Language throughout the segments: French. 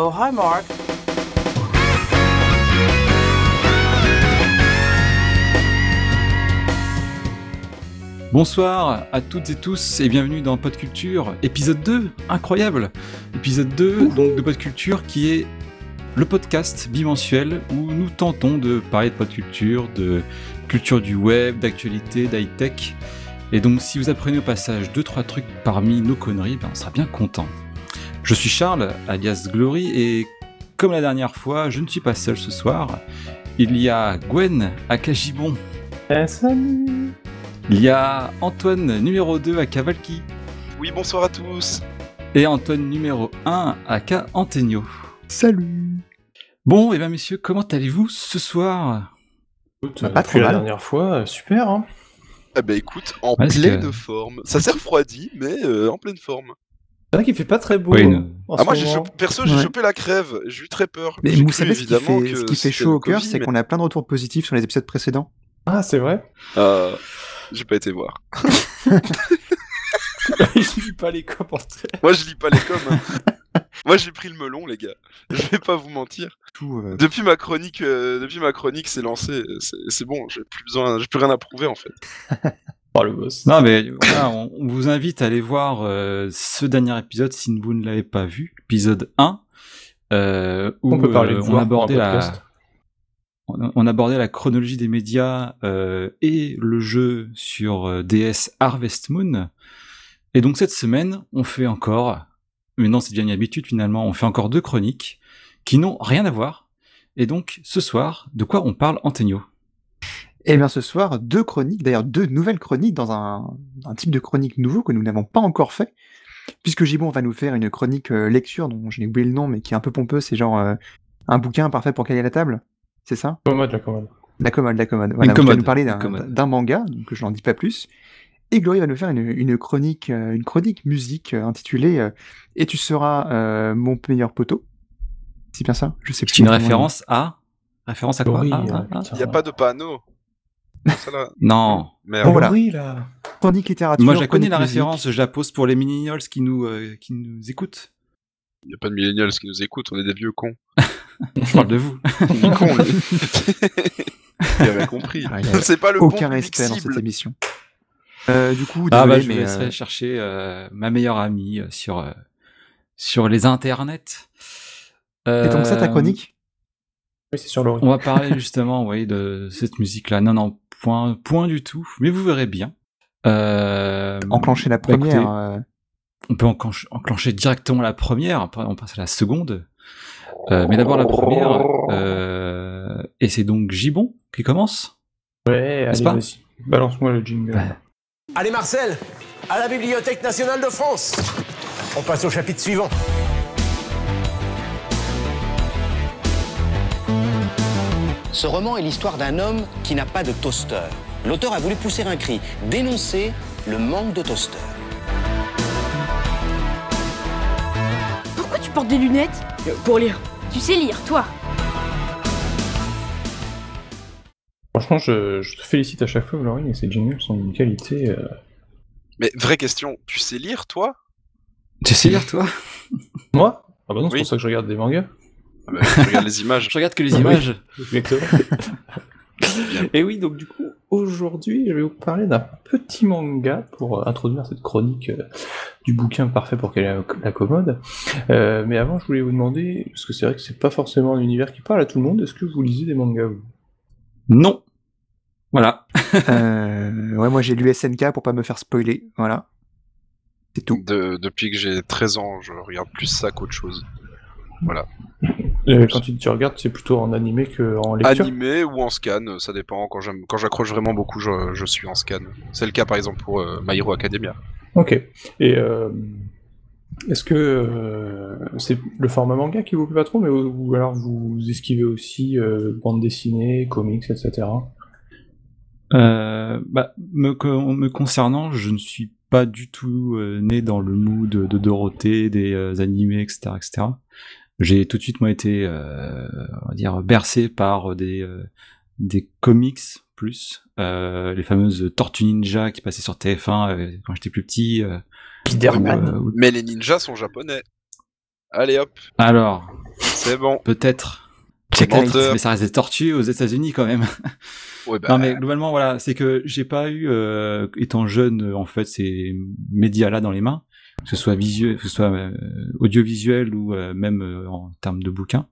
Oh, hi, Mark. Bonsoir à toutes et tous et bienvenue dans Podculture, épisode 2, incroyable Épisode 2 donc de Podculture qui est le podcast bimensuel où nous tentons de parler de podculture, de culture du web, d'actualité, d'high-tech. Et donc si vous apprenez au passage 2-3 trucs parmi nos conneries, ben, on sera bien content. Je suis Charles, alias Glory, et comme la dernière fois, je ne suis pas seul ce soir. Il y a Gwen à Cagibon. Eh, salut Il y a Antoine numéro 2 à Cavalki. Oui, bonsoir à tous. Et Antoine numéro 1 à K Antenio. Salut Bon, et bien messieurs, comment allez-vous ce soir? Écoute, Bah, pas euh, trop la mal. dernière fois, euh, super hein Ah bah écoute, en pleine que- forme. Ça s'est refroidi, mais euh, en pleine forme. C'est vrai qu'il fait pas très beau Oui, hein, Ah moi, chopé- perso, j'ai Ouais. chopé la crève. J'ai eu très peur. Mais vous savez ce qui évidemment fait, que ce qui fait chaud au cœur, c'est mais- qu'on a plein de retours positifs sur les épisodes précédents. Ah, c'est vrai? Euh, j'ai pas été voir. Je lis pas les commentaires. Moi, je lis pas les coms. hein. Moi, j'ai pris le melon, les gars. Je vais pas vous mentir. Tout, euh, Depuis ma chronique, euh, depuis ma chronique, c'est lancé. C'est c'est bon. J'ai plus besoin. J'ai plus rien à prouver en fait. Oh, le boss. Non mais voilà, on, on vous invite à aller voir euh, ce dernier épisode si vous ne l'avez pas vu, épisode 1, euh, où On peut parler de euh, on, abordait la, on, on abordait la chronologie des médias euh, et le jeu sur euh, DS Harvest Moon. Et donc cette semaine, on fait encore, mais non c'est déjà une habitude finalement, on fait encore deux chroniques qui n'ont rien à voir. Et donc ce soir, de quoi on parle Antonio? Et bien ce soir, deux chroniques, d'ailleurs deux nouvelles chroniques dans un, un type de chronique nouveau que nous n'avons pas encore fait, puisque Gibon va nous faire une chronique euh, lecture dont je n'ai oublié le nom, mais qui est un peu pompeux, c'est genre euh, un bouquin parfait pour caler à la table, c'est ça? Commode, la commode. La commode, la commode. Voilà, commode, nous parler d'un manga, donc je n'en dis pas plus. Et Glory va nous faire une, une chronique, euh, une chronique musique euh, intitulée euh, Et tu seras euh, mon meilleur poteau. C'est bien ça? Je sais plus. C'est une référence à Référence à quoi? Oui, Ah, ah, ah. Il y a pas de panneau. Ça. Non. Merde. Bon, voilà. Oui, là. Chronique littérature. Moi, je connais la musique. référence, je la pose pour les millennials qui nous, euh, qui nous écoutent. Il y a pas de millennials qui nous écoutent. On est des vieux cons. Je parle de vous. Il est con, lui. Il avait compris. Ah, il C'est pas le Aucun bon respect dans cette émission. Euh, du coup, Ah désolé, bah, je vous mais laisserai euh, chercher euh, ma meilleure amie euh, sur, euh, sur les internets. et donc ça, ta chronique Oui, c'est sur l'origine. On va parler justement, oui, de cette musique-là. Non, non, point, point du tout. Mais vous verrez bien. Euh, Enclencher la bah, écoutez, première. euh, on peut enclencher, enclencher directement la première, on passe à la seconde. Euh, mais d'abord la première, euh, et c'est donc Gibon qui commence. Ouais, allez, pas. Balance-moi le jingle. Ouais. Allez Marcel, à la Bibliothèque nationale de France. On passe au chapitre suivant. Ce roman est l'histoire d'un homme qui n'a pas de toaster. L'auteur a voulu pousser un cri, dénoncer le manque de toaster. Pourquoi tu portes des lunettes Pour lire? Tu sais lire, toi Franchement, je, je te félicite à chaque fois, Laurie, mais ces jingles sont d'une qualité. euh, Mais vraie question, tu sais lire, toi? Tu sais lire toi? Moi? Ah bah non, c'est Oui. pour ça que je regarde des mangas. Ah bah, Je regarde les images. Je regarde que les images. Exactement. Et oui, donc du coup, aujourd'hui, je vais vous parler d'un petit manga pour euh, introduire cette chronique euh, du bouquin parfait pour qu'elle ait la commode. Euh, mais avant, je voulais vous demander, parce que c'est vrai que c'est pas forcément un univers qui parle à tout le monde, est-ce que vous lisez des mangas vous? Non. Voilà. euh, ouais, moi j'ai lu SNK pour pas me faire spoiler. Voilà. C'est tout. De- depuis que j'ai 13 ans, je regarde plus ça qu'autre chose. Euh, Quand tu, tu regardes, c'est plutôt en animé qu'en lecture Animé ou en scan, ça dépend. Quand j'accroche vraiment beaucoup, je, je suis en scan. C'est le cas par exemple pour euh, My Hero Academia. Ok. Et euh, est-ce que euh, c'est le format manga qui vous plaît pas trop, mais ou, ou alors vous esquivez aussi euh, bande dessinée, comics, etc. Euh, bah, me, co- me concernant, je ne suis pas du tout euh, né dans le mood de, de Dorothée, des euh, animés, etc., etc. J'ai tout de suite moi été, euh, on va dire, bercé par des euh, des comics plus, euh, les fameuses Tortues Ninja qui passaient sur TF1 euh, quand j'étais plus petit. euh, euh, ou- Mais les ninjas sont japonais. Allez hop. Alors, C'est bon. Peut-être. Mais ça reste des tortues aux États-Unis quand même. Ouais, bah, Non mais globalement voilà, c'est que j'ai pas eu euh, étant jeune euh, en fait ces médias là dans les mains, que ce soit visuel, que ce soit euh, audiovisuel ou euh, même euh, en termes de bouquins.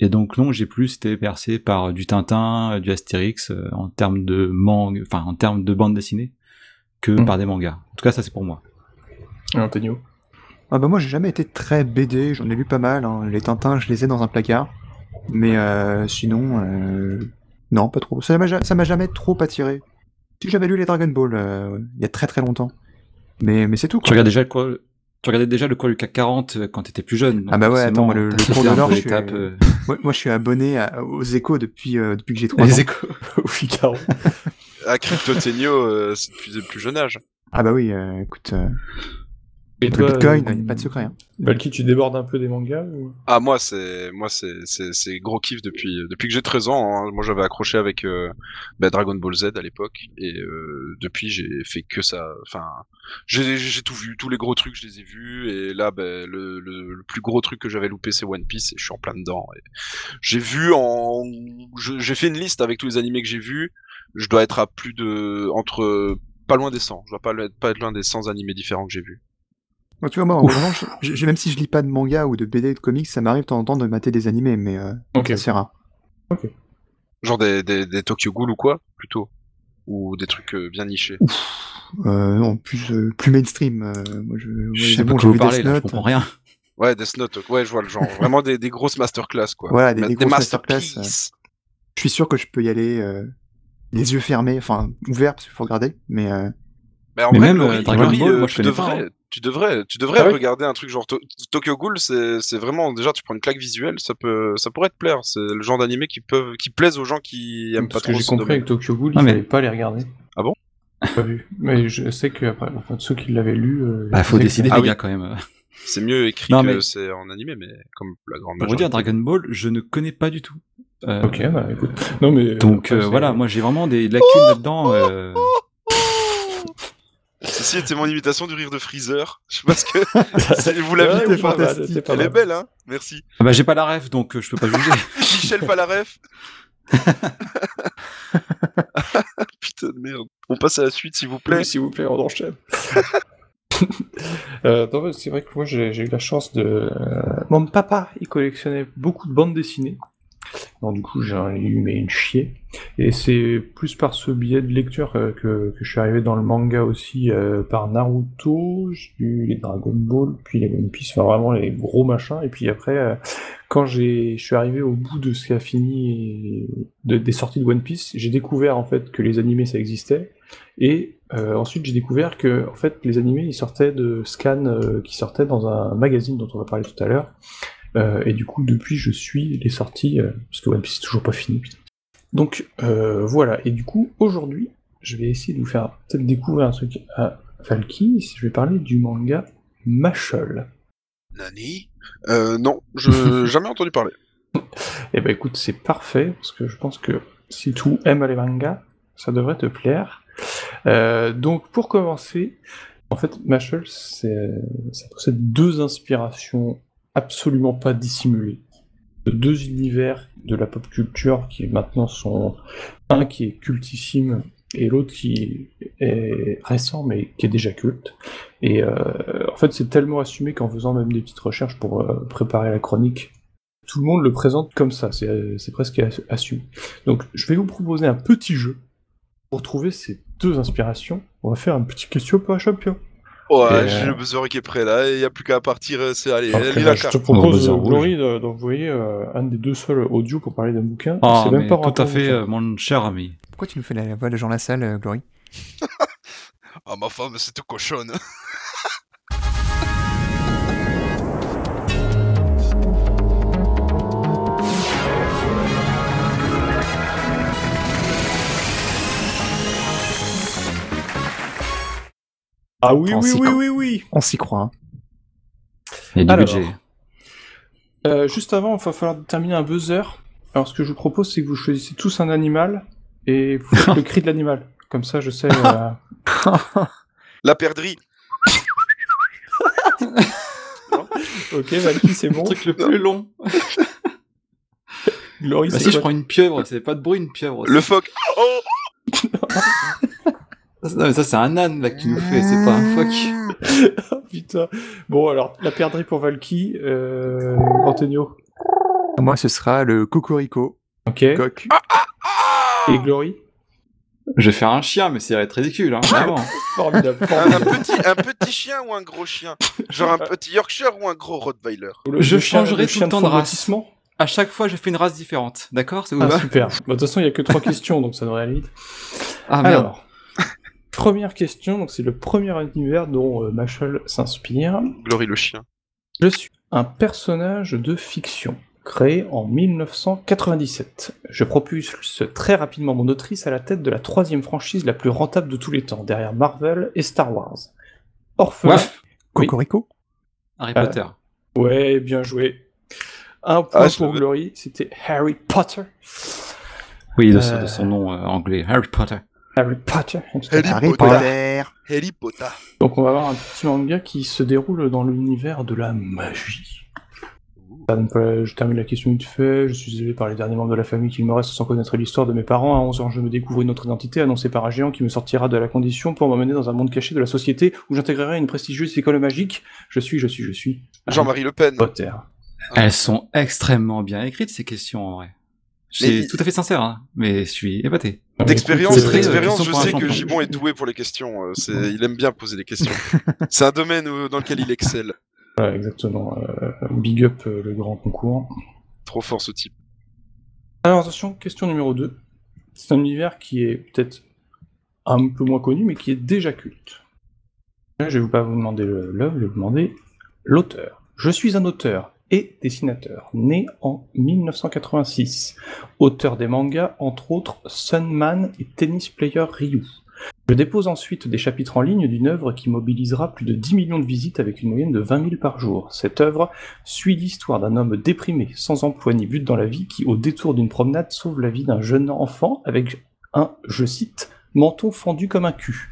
Et donc non, j'ai plus été percé par du Tintin, du Astérix euh, en termes de manga, enfin en termes de bande dessinée que Mm. par des mangas. En tout cas, ça c'est pour moi. Antonio? Ah bah moi j'ai jamais été très BD, j'en ai lu pas mal, hein. les Tintins je les ai dans un placard, mais euh, sinon, euh, non pas trop, ça m'a ja- ça m'a jamais trop attiré. Si j'avais lu les Dragon Ball euh, il y a très très longtemps, mais, mais c'est tout Tu quoi. regardais déjà le quoi tu regardais déjà le cours du CAC 40 euh, quand t'étais plus jeune. Ah bah ouais, attends, moi, le- le cours de l'or, je suis- euh, Moi, moi, je suis abonné à- aux échos depuis, euh, depuis que j'ai 3 ans. les échos. Au Figaro. à Crypto-Tenio, euh, c'est depuis le plus jeune âge. Ah bah oui, euh, écoute, euh, Et le Bitcoin, euh, il n'y a pas de secret. Hein. Valky, tu débordes un peu des mangas ou... Ah moi c'est moi c'est c'est c'est gros kiff depuis depuis que j'ai 13 ans. hein. Moi j'avais accroché avec euh, bah, Dragon Ball Z à l'époque et euh, depuis j'ai fait que ça. Enfin j'ai j'ai tout vu, tous les gros trucs je les ai vus et là bah, le, le le plus gros truc que j'avais loupé c'est One Piece et je suis en plein dedans. Et J'ai vu en je- j'ai fait une liste avec tous les animés que j'ai vus. Je dois être à plus de entre pas loin des 100. Je dois pas être pas être loin des 100 animés différents que j'ai vus. Moi, tu vois, moi, en revanche, même si je lis pas de manga ou de BD de comics, ça m'arrive de temps en temps de mater des animés, mais euh, Ok. c'est rare. Genre des des, des Tokyo Ghoul ou quoi plutôt? Ou des trucs euh, bien nichés? Euh, non, plus, euh, plus mainstream. euh, moi, je, moi, Je sais c'est pas bon, vu vous parlez là, je comprends rien. Ouais, Death Note, ouais, je vois le genre. Vraiment des, des grosses masterclass, quoi. Voilà, des- grosses masterclass, Je suis sûr que je peux y aller euh, les yeux fermés, enfin ouverts parce qu'il faut regarder, mais Mais en Mais vrai, même, euh, Dragon Ball, euh, moi, je tu, pas, devrais, hein. tu devrais, tu devrais Ah oui regarder un truc genre To- Tokyo Ghoul, c'est, vraiment déjà tu prends une claque visuelle, ça peut, ça pourrait te plaire. C'est le genre d'animé qui peuvent, qui plaisent aux gens qui aiment pas Parce que trop j'ai compris domaine. avec Tokyo Ghoul, Ah, il mais- fallait pas les regarder. Ah bon? Pas vu. Mais je sais que après, enfin, ceux qui l'avaient lu. euh, Bah, faut que- décider Ah les oui. gars quand même. C'est mieux écrit Non, que mais- c'est en animé, mais comme la grande Pour vous dire. Dragon Ball, je ne connais pas du tout. Euh, Ok, bah écoute. Non mais. Donc après, euh, voilà, moi j'ai vraiment des lacunes là-dedans. Ceci était mon imitation du rire de Freezer. Je sais pas ce que, vous l'aviez Ouais, ou pas mal, pas Elle est belle, hein Merci. Ah bah j'ai pas la ref, donc euh, je peux pas juger. Michel Palaref. Putain de merde. On passe à la suite, s'il vous plaît. Oui, s'il vous plaît, on enchaîne. Euh, c'est vrai que moi j'ai j'ai eu la chance de. euh, Mon papa, il collectionnait beaucoup de bandes dessinées. Donc du coup j'en ai eu mais une chier. Et c'est plus par ce biais de lecture euh, que, je suis arrivé dans le manga aussi euh, par Naruto, j'ai les Dragon Ball, puis les One Piece, enfin vraiment les gros machins. Et puis après, euh, quand j'ai, je suis arrivé au bout de ce qui a fini de- des sorties de One Piece, j'ai découvert en fait que les animés ça existait. Et ensuite, j'ai découvert que en fait, les animés ils sortaient de scans qui sortaient dans un magazine dont on va parler tout à l'heure. Euh, et du coup, depuis, je suis les sorties euh, parce que One Piece c'est toujours pas fini. putain. Donc euh, voilà. Et du coup, aujourd'hui, je vais essayer de vous faire peut-être découvrir un truc à Valky. Je vais parler du manga Machol. Nani? Non, je jamais entendu parler. Eh ben écoute, c'est parfait, parce que je pense que si tu aimes les mangas, ça devrait te plaire. Donc pour commencer, en fait, c'est, ça possède deux inspirations absolument pas dissimulées. De deux univers de la pop culture qui maintenant sont un qui est cultissime et l'autre qui est récent mais qui est déjà culte. Et euh, en fait, c'est tellement assumé qu'en faisant même des petites recherches pour euh, préparer la chronique, tout le monde le présente comme ça, c'est c'est presque ass- assumé. Donc je vais vous proposer un petit jeu pour trouver ces deux inspirations. On va faire un petit question pour un champion. Ouais, Et, j'ai euh, le buzzer qui est prêt là, il n'y a plus qu'à partir, euh, c'est allez, que lis là, la je te carte. propose, rouge. Glory, de- d'envoyer euh, un des deux seuls audio pour parler d'un bouquin. Ah, c'est même pas tout à fait, euh, mon cher ami. pourquoi tu nous fais la voix de Jean Lassalle, euh, Glory? Ah, ma femme, c'est tout cochonne. Ah oui, On oui, oui, oui, oui. On s'y croit. hein. Il y a du Alors. budget. Euh, juste avant, il va falloir déterminer un buzzer. Alors ce que je vous propose, c'est que vous choisissez tous un animal et vous faites le cri de l'animal. Comme ça, je sais. euh, La perdrie. Ok, Valky, c'est bon. Le truc le plus long. Glory, Bah si, je prends une pieuvre, c'est pas de bruit une pieuvre. Le phoque. Oh Non, mais ça, c'est un âne là que tu nous fais, c'est pas un phoque. Oh, Putain. Bon, alors, la perdrix pour Valky, euh, Antonio. Moi, ce sera le Cocorico, Ok. Et coq. Glory? Je vais faire un chien, mais c'est va être ridicule, hein, vraiment. Formidable. un, petit, un petit chien ou un gros chien? Genre un petit Yorkshire ou un gros Rottweiler? Le- Je le changerai tout le temps de race. À chaque fois, je fais une race différente, d'accord Ça Ah, super. Bah, De toute façon, il n'y a que trois questions, donc ça devrait aller vite. Ah merde. Alors, première question, donc c'est le premier univers dont euh, Machel s'inspire. Glory le chien. Je suis un personnage de fiction créé en 1997. Je propulse très rapidement mon autrice à la tête de la troisième franchise la plus rentable de tous les temps, derrière Marvel et Star Wars. Orphelin. Oui. Cocorico Harry Euh, Potter. Ouais, bien joué. Un point Ah, pour. Glory, c'était Harry Potter. Oui, de, euh, de son nom euh, anglais, Harry Potter. Harry Potter. Harry Harry Potter. Potter. Harry Potter. Donc on va avoir un petit manga qui se déroule dans l'univers de la magie. Donc, voilà, je termine la question vite fait. Je suis élevé par les derniers membres de la famille qu'il me reste sans connaître l'histoire de mes parents. À 11 ans, je me découvre une autre identité annoncée par un géant qui me sortira de la condition pour m'emmener dans un monde caché de la société où j'intégrerai une prestigieuse école magique. Je suis, je suis, je suis. Jean-Marie Le Pen. Potter. Elles sont extrêmement bien écrites, ces questions, en vrai. C'est Mais- tout à fait sincère, hein, mais je suis épaté. D'expérience, je sais que. Gibon est doué pour les questions. euh, c'est- il aime bien poser des questions. C'est un domaine où- dans lequel il excelle. Exactement. Euh, big up euh, le grand concours. Trop fort ce type. Alors attention, question numéro 2. C'est un univers qui est peut-être un peu moins connu, mais qui est déjà culte. Là, je ne vais pas vous demander le- l'œuvre, je vais vous demander l'auteur. Je suis un auteur et dessinateur, né en 1986. Auteur des mangas, entre autres Sunman et Tennis Player Ryu. Je dépose ensuite des chapitres en ligne d'une œuvre qui mobilisera plus de 10 millions de visites avec une moyenne de 20 000 par jour. Cette œuvre suit l'histoire d'un homme déprimé, sans emploi ni but dans la vie, qui, au détour d'une promenade, sauve la vie d'un jeune enfant avec un, je cite, menton fendu comme un cul.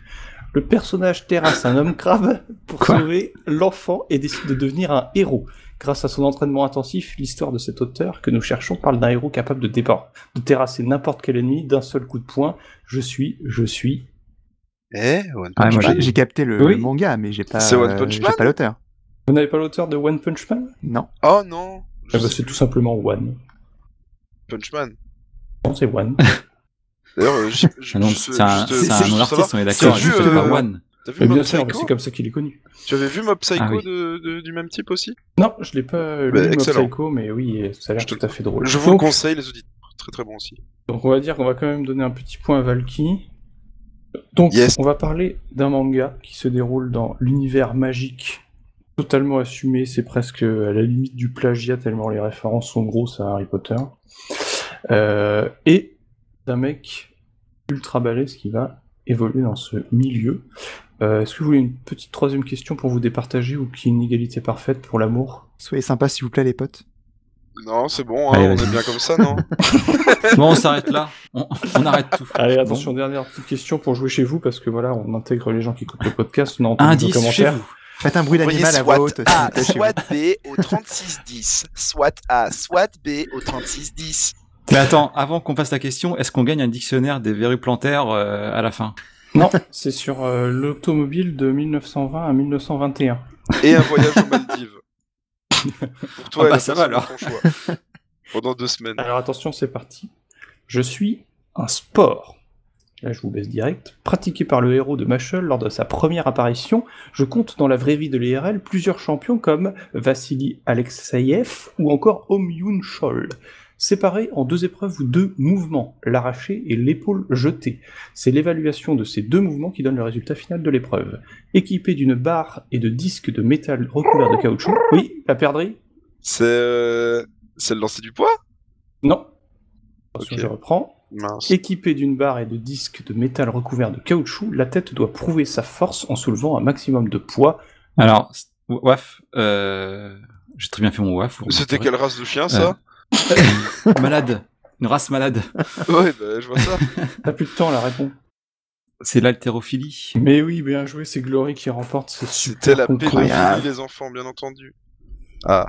Le personnage terrasse un homme crabe pour Quoi? sauver l'enfant et décide de devenir un héros. Grâce à son entraînement intensif, l'histoire de cet auteur que nous cherchons parle d'un héros capable de départ, de terrasser n'importe quel ennemi d'un seul coup de poing. Je suis, je suis. Eh, One Ah, Punch Man. J'ai capté le, Oui. le manga, mais j'ai pas, C'est euh, pas l'auteur. Vous n'avez pas l'auteur de One Punch Man? Non. Oh non Je Eh ben, C'est tout simplement One. Punch Man. Non, c'est One. D'ailleurs, euh, Ah c'est un, c'est savoir, on est d'accord, juste fait euh, One. T'as vu bien sûr, mais c'est comme ça qu'il est connu. Tu avais vu Mob Psycho Ah oui. de, de- du même type aussi? Non, je l'ai pas lu Bah, Mob. Psycho, mais oui, ça a l'air tout à fait drôle. Je vous le conseille, les auditeurs. Très très bon aussi. donc on va dire qu'on va quand même donner un petit point à Valky. Donc Yes. on va parler d'un manga qui se déroule dans l'univers magique, totalement assumé, c'est presque à la limite du plagiat tellement les références sont grosses à Harry Potter. Euh, et d'un mec ultra balèze qui va évoluer dans ce milieu. Euh, Est-ce que vous voulez une petite troisième question pour vous départager ou qu'il y ait une égalité parfaite pour l'amour? Soyez sympas, s'il vous plaît, les potes. Non, c'est bon, hein, Allez, on est bien comme ça, non? Bon, on s'arrête là. On, on arrête tout. Allez, attention, dernière petite question pour jouer chez vous, parce que voilà, on intègre les gens qui écoutent le podcast, on a entendu nos Indice chez commentaires. vous. Faites un bruit d'animal à voix haute. A, soit B au 3610. Soit A, soit B au 3610. Mais attends, avant qu'on passe la question, est-ce qu'on gagne un dictionnaire des verrues plantaires euh, à la fin? Non, c'est sur euh, l'automobile de 1920 à 1921. Et un voyage aux Maldives. Pour toi, Ah bah, ça va, alors. ton choix. Pendant deux semaines. Alors attention, c'est parti. Je suis un sport. Là, je vous baisse direct. Pratiqué par le héros de Machel lors de sa première apparition, je compte dans la vraie vie de l'IRL plusieurs champions comme Vassili Alexeyev ou encore Om Yoon Chol. Séparés en deux épreuves ou deux mouvements, l'arraché et l'épaule jetée. C'est l'évaluation de ces deux mouvements qui donne le résultat final de l'épreuve. Équipé d'une barre et de disques de métal recouverts de caoutchouc. Oui, la perdrix? C'est. euh, C'est le lancer du poids? Non. Attention, Ok. je reprends. Mince. Équipé d'une barre et de disques de métal recouverts de caoutchouc, la tête doit prouver sa force en soulevant un maximum de poids. Alors, waf, euh, j'ai très bien fait mon waf. C'était quelle race de chien, ça? Malade. Une race malade. Ouais, bah, je vois ça. T'as plus de temps, la réponse. C'est l'haltérophilie. Mais oui, bien joué, c'est Glory qui remporte ce C'était super la concours. pédophilie des enfants, bien entendu. Ah.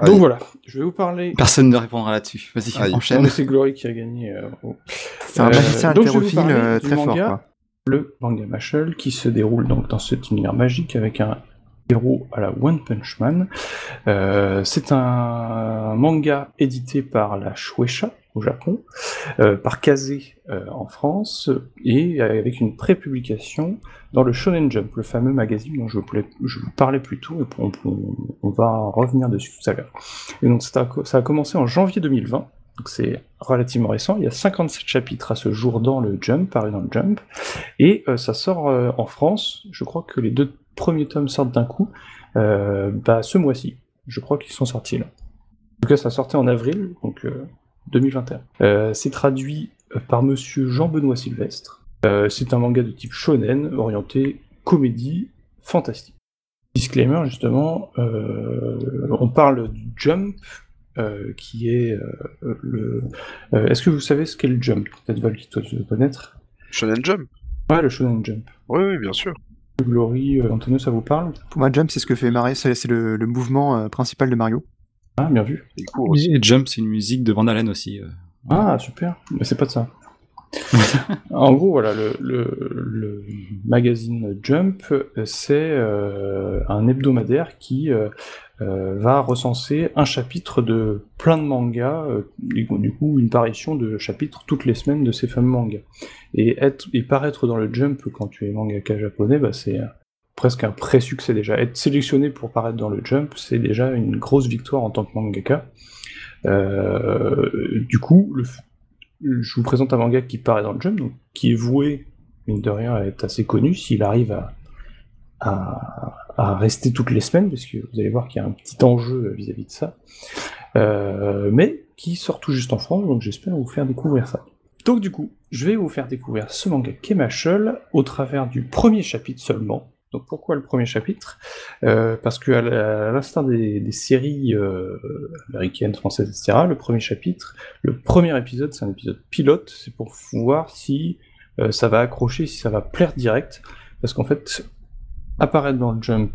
Donc Allez. voilà, je vais vous parler. Personne ne répondra là-dessus. Vas-y, enchaîne. c'est Glory qui a gagné. euh, C'est un Euh, magicien haltérophile euh, très fort. Quoi. le manga Mashal qui se déroule donc dans cet univers magique avec un héros à la One Punch Man. Euh, c'est un manga édité par la Shueisha au Japon, euh, par Kazé euh, en France et avec une prépublication dans le Shonen Jump, le fameux magazine dont je vous, parlais plus tôt et on, va revenir dessus tout à l'heure. Et donc ça a, commencé en janvier 2020. Donc c'est relativement récent, il y a 57 chapitres à ce jour dans le Jump, paru dans le Jump, et ça sort en France, je crois que les deux premiers tomes sortent d'un coup, euh, bah, ce mois-ci, je crois qu'ils sont sortis là. En tout cas ça sortait en avril, donc euh, 2021. Euh, c'est traduit euh, par monsieur Jean-Benoît Sylvestre, Euh, c'est un manga de type shonen, orienté comédie fantastique. Disclaimer justement, euh, on parle du Jump, euh, qui est euh, le. euh, Est-ce que vous savez ce qu'est le jump? Peut-être Val qui doit le connaître? Shonen Jump? Ouais, le shonen jump. Oui, oui, bien sûr. Glory, euh, Antonio, ça vous parle? Pour moi, Jump, c'est ce que fait Mario, c'est le, le mouvement euh, principal de Mario. Ah, bien vu. Et Jump, c'est une musique de Van Halen aussi. euh. Ah, super. Mais c'est pas de ça. en gros, voilà, le, le- le magazine Jump, c'est euh, un hebdomadaire qui euh, euh, va recenser un chapitre de plein de mangas, euh, du coup- une parution de chapitres toutes les semaines de ces fameux mangas. Et, être, et paraître dans le Jump quand tu es mangaka japonais, bah, c'est presque un pré-succès déjà. Être sélectionné pour paraître dans le Jump, c'est déjà une grosse victoire en tant que mangaka. Euh, du coup, je vous présente un manga qui paraît dans le Jump, donc qui est voué, mine de rien, à être assez connu s'il arrive à, à, rester toutes les semaines, parce que vous allez voir qu'il y a un petit enjeu vis-à-vis de ça, Euh, mais qui sort tout juste en France, donc j'espère vous faire découvrir ça. Donc du coup, je vais vous faire découvrir ce manga Kemashul au travers du premier chapitre seulement. Donc pourquoi le premier chapitre? Euh, Parce que à l'instar des, séries euh, américaines, françaises, etc., le premier chapitre, le premier épisode, c'est un épisode pilote, c'est pour voir si euh, ça va accrocher, si ça va plaire direct. Parce qu'en fait, apparaître dans le jump,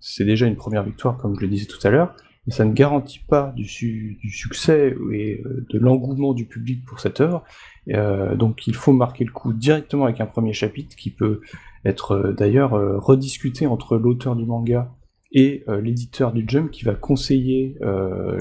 c'est déjà une première victoire, comme je le disais tout à l'heure, mais ça ne garantit pas du, su- du succès et euh, de l'engouement du public pour cette œuvre. Euh, donc il faut marquer le coup directement avec un premier chapitre qui peut être euh, d'ailleurs rediscuté entre l'auteur du manga et l'éditeur du Jump qui va conseiller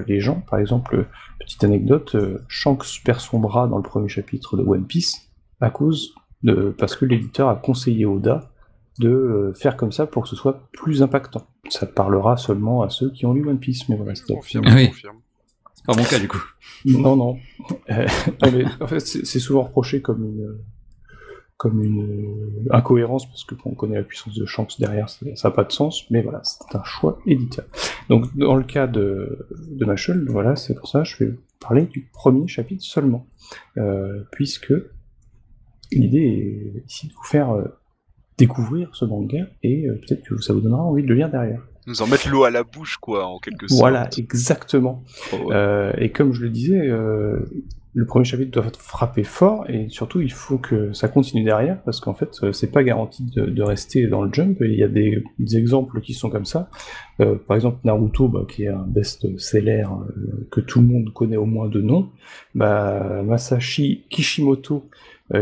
les gens. Par exemple, petite anecdote, Shanks perd son bras dans le premier chapitre de One Piece à cause de parce que l'éditeur a conseillé Oda de euh, faire comme ça pour que ce soit plus impactant. Ça parlera seulement à ceux qui ont lu One Piece, mais voilà, Je confirme, Ah je oui. confirme. Pas mon cas du coup. non, non. Euh, non, mais en fait, c'est souvent reproché comme une, comme une euh, incohérence parce que quand on connaît la puissance de Shanks derrière, ça n'a pas de sens. Mais voilà, c'est un choix éditeur. Donc, dans le cas de, de Machel, voilà, c'est pour ça que je vais vous parler du premier chapitre seulement, euh, puisque l'idée est ici de vous faire euh, découvrir ce manga et euh, peut-être que ça vous donnera envie de le lire derrière. Nous en mettre l'eau à la bouche, quoi, en quelque sorte. Voilà, exactement. Oh, ouais. Euh, et comme je le disais, euh, le premier chapitre doit frapper fort et surtout il faut que ça continue derrière parce qu'en fait c'est pas garanti de, de rester dans le jump. Il y a des, des exemples qui sont comme ça. Euh, par exemple Naruto, bah, qui est un best-seller euh, que tout le monde connaît au moins de nom. Bah, Masashi Kishimoto,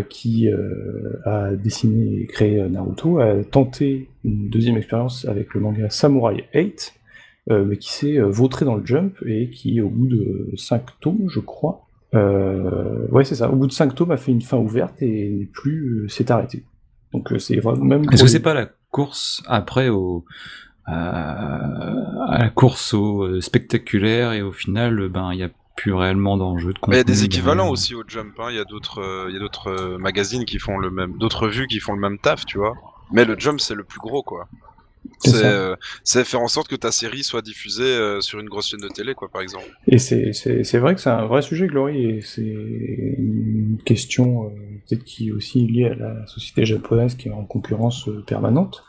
qui euh, a dessiné et créé euh, Naruto, a tenté une deuxième expérience avec le manga Samurai 8 euh, mais qui s'est euh, vautré dans le jump et qui, au bout de 5 tomes, je crois, euh, ouais, c'est ça, au bout de 5 tomes, a fait une fin ouverte et n'est plus euh, s'est arrêté. Donc euh, c'est vraiment même. Est-ce que c'est pas la course après au euh, à la course au euh, spectaculaire et au final euh, ben il y a plus réellement d'enjeu de Mais Il y a contenu des équivalents derrière. aussi au Jump. hein. Il y a d'autres, euh, il y a d'autres euh, magazines qui font le même, d'autres vues qui font le même taf, tu vois. Mais le Jump c'est le plus gros, quoi. C'est euh, faire en sorte que ta série soit diffusée euh, sur une grosse chaîne de télé, quoi, par exemple. Et c'est vrai que c'est un vrai sujet, Glory, et c'est une question euh, peut-être qui est aussi liée à la société japonaise qui est en concurrence euh, permanente.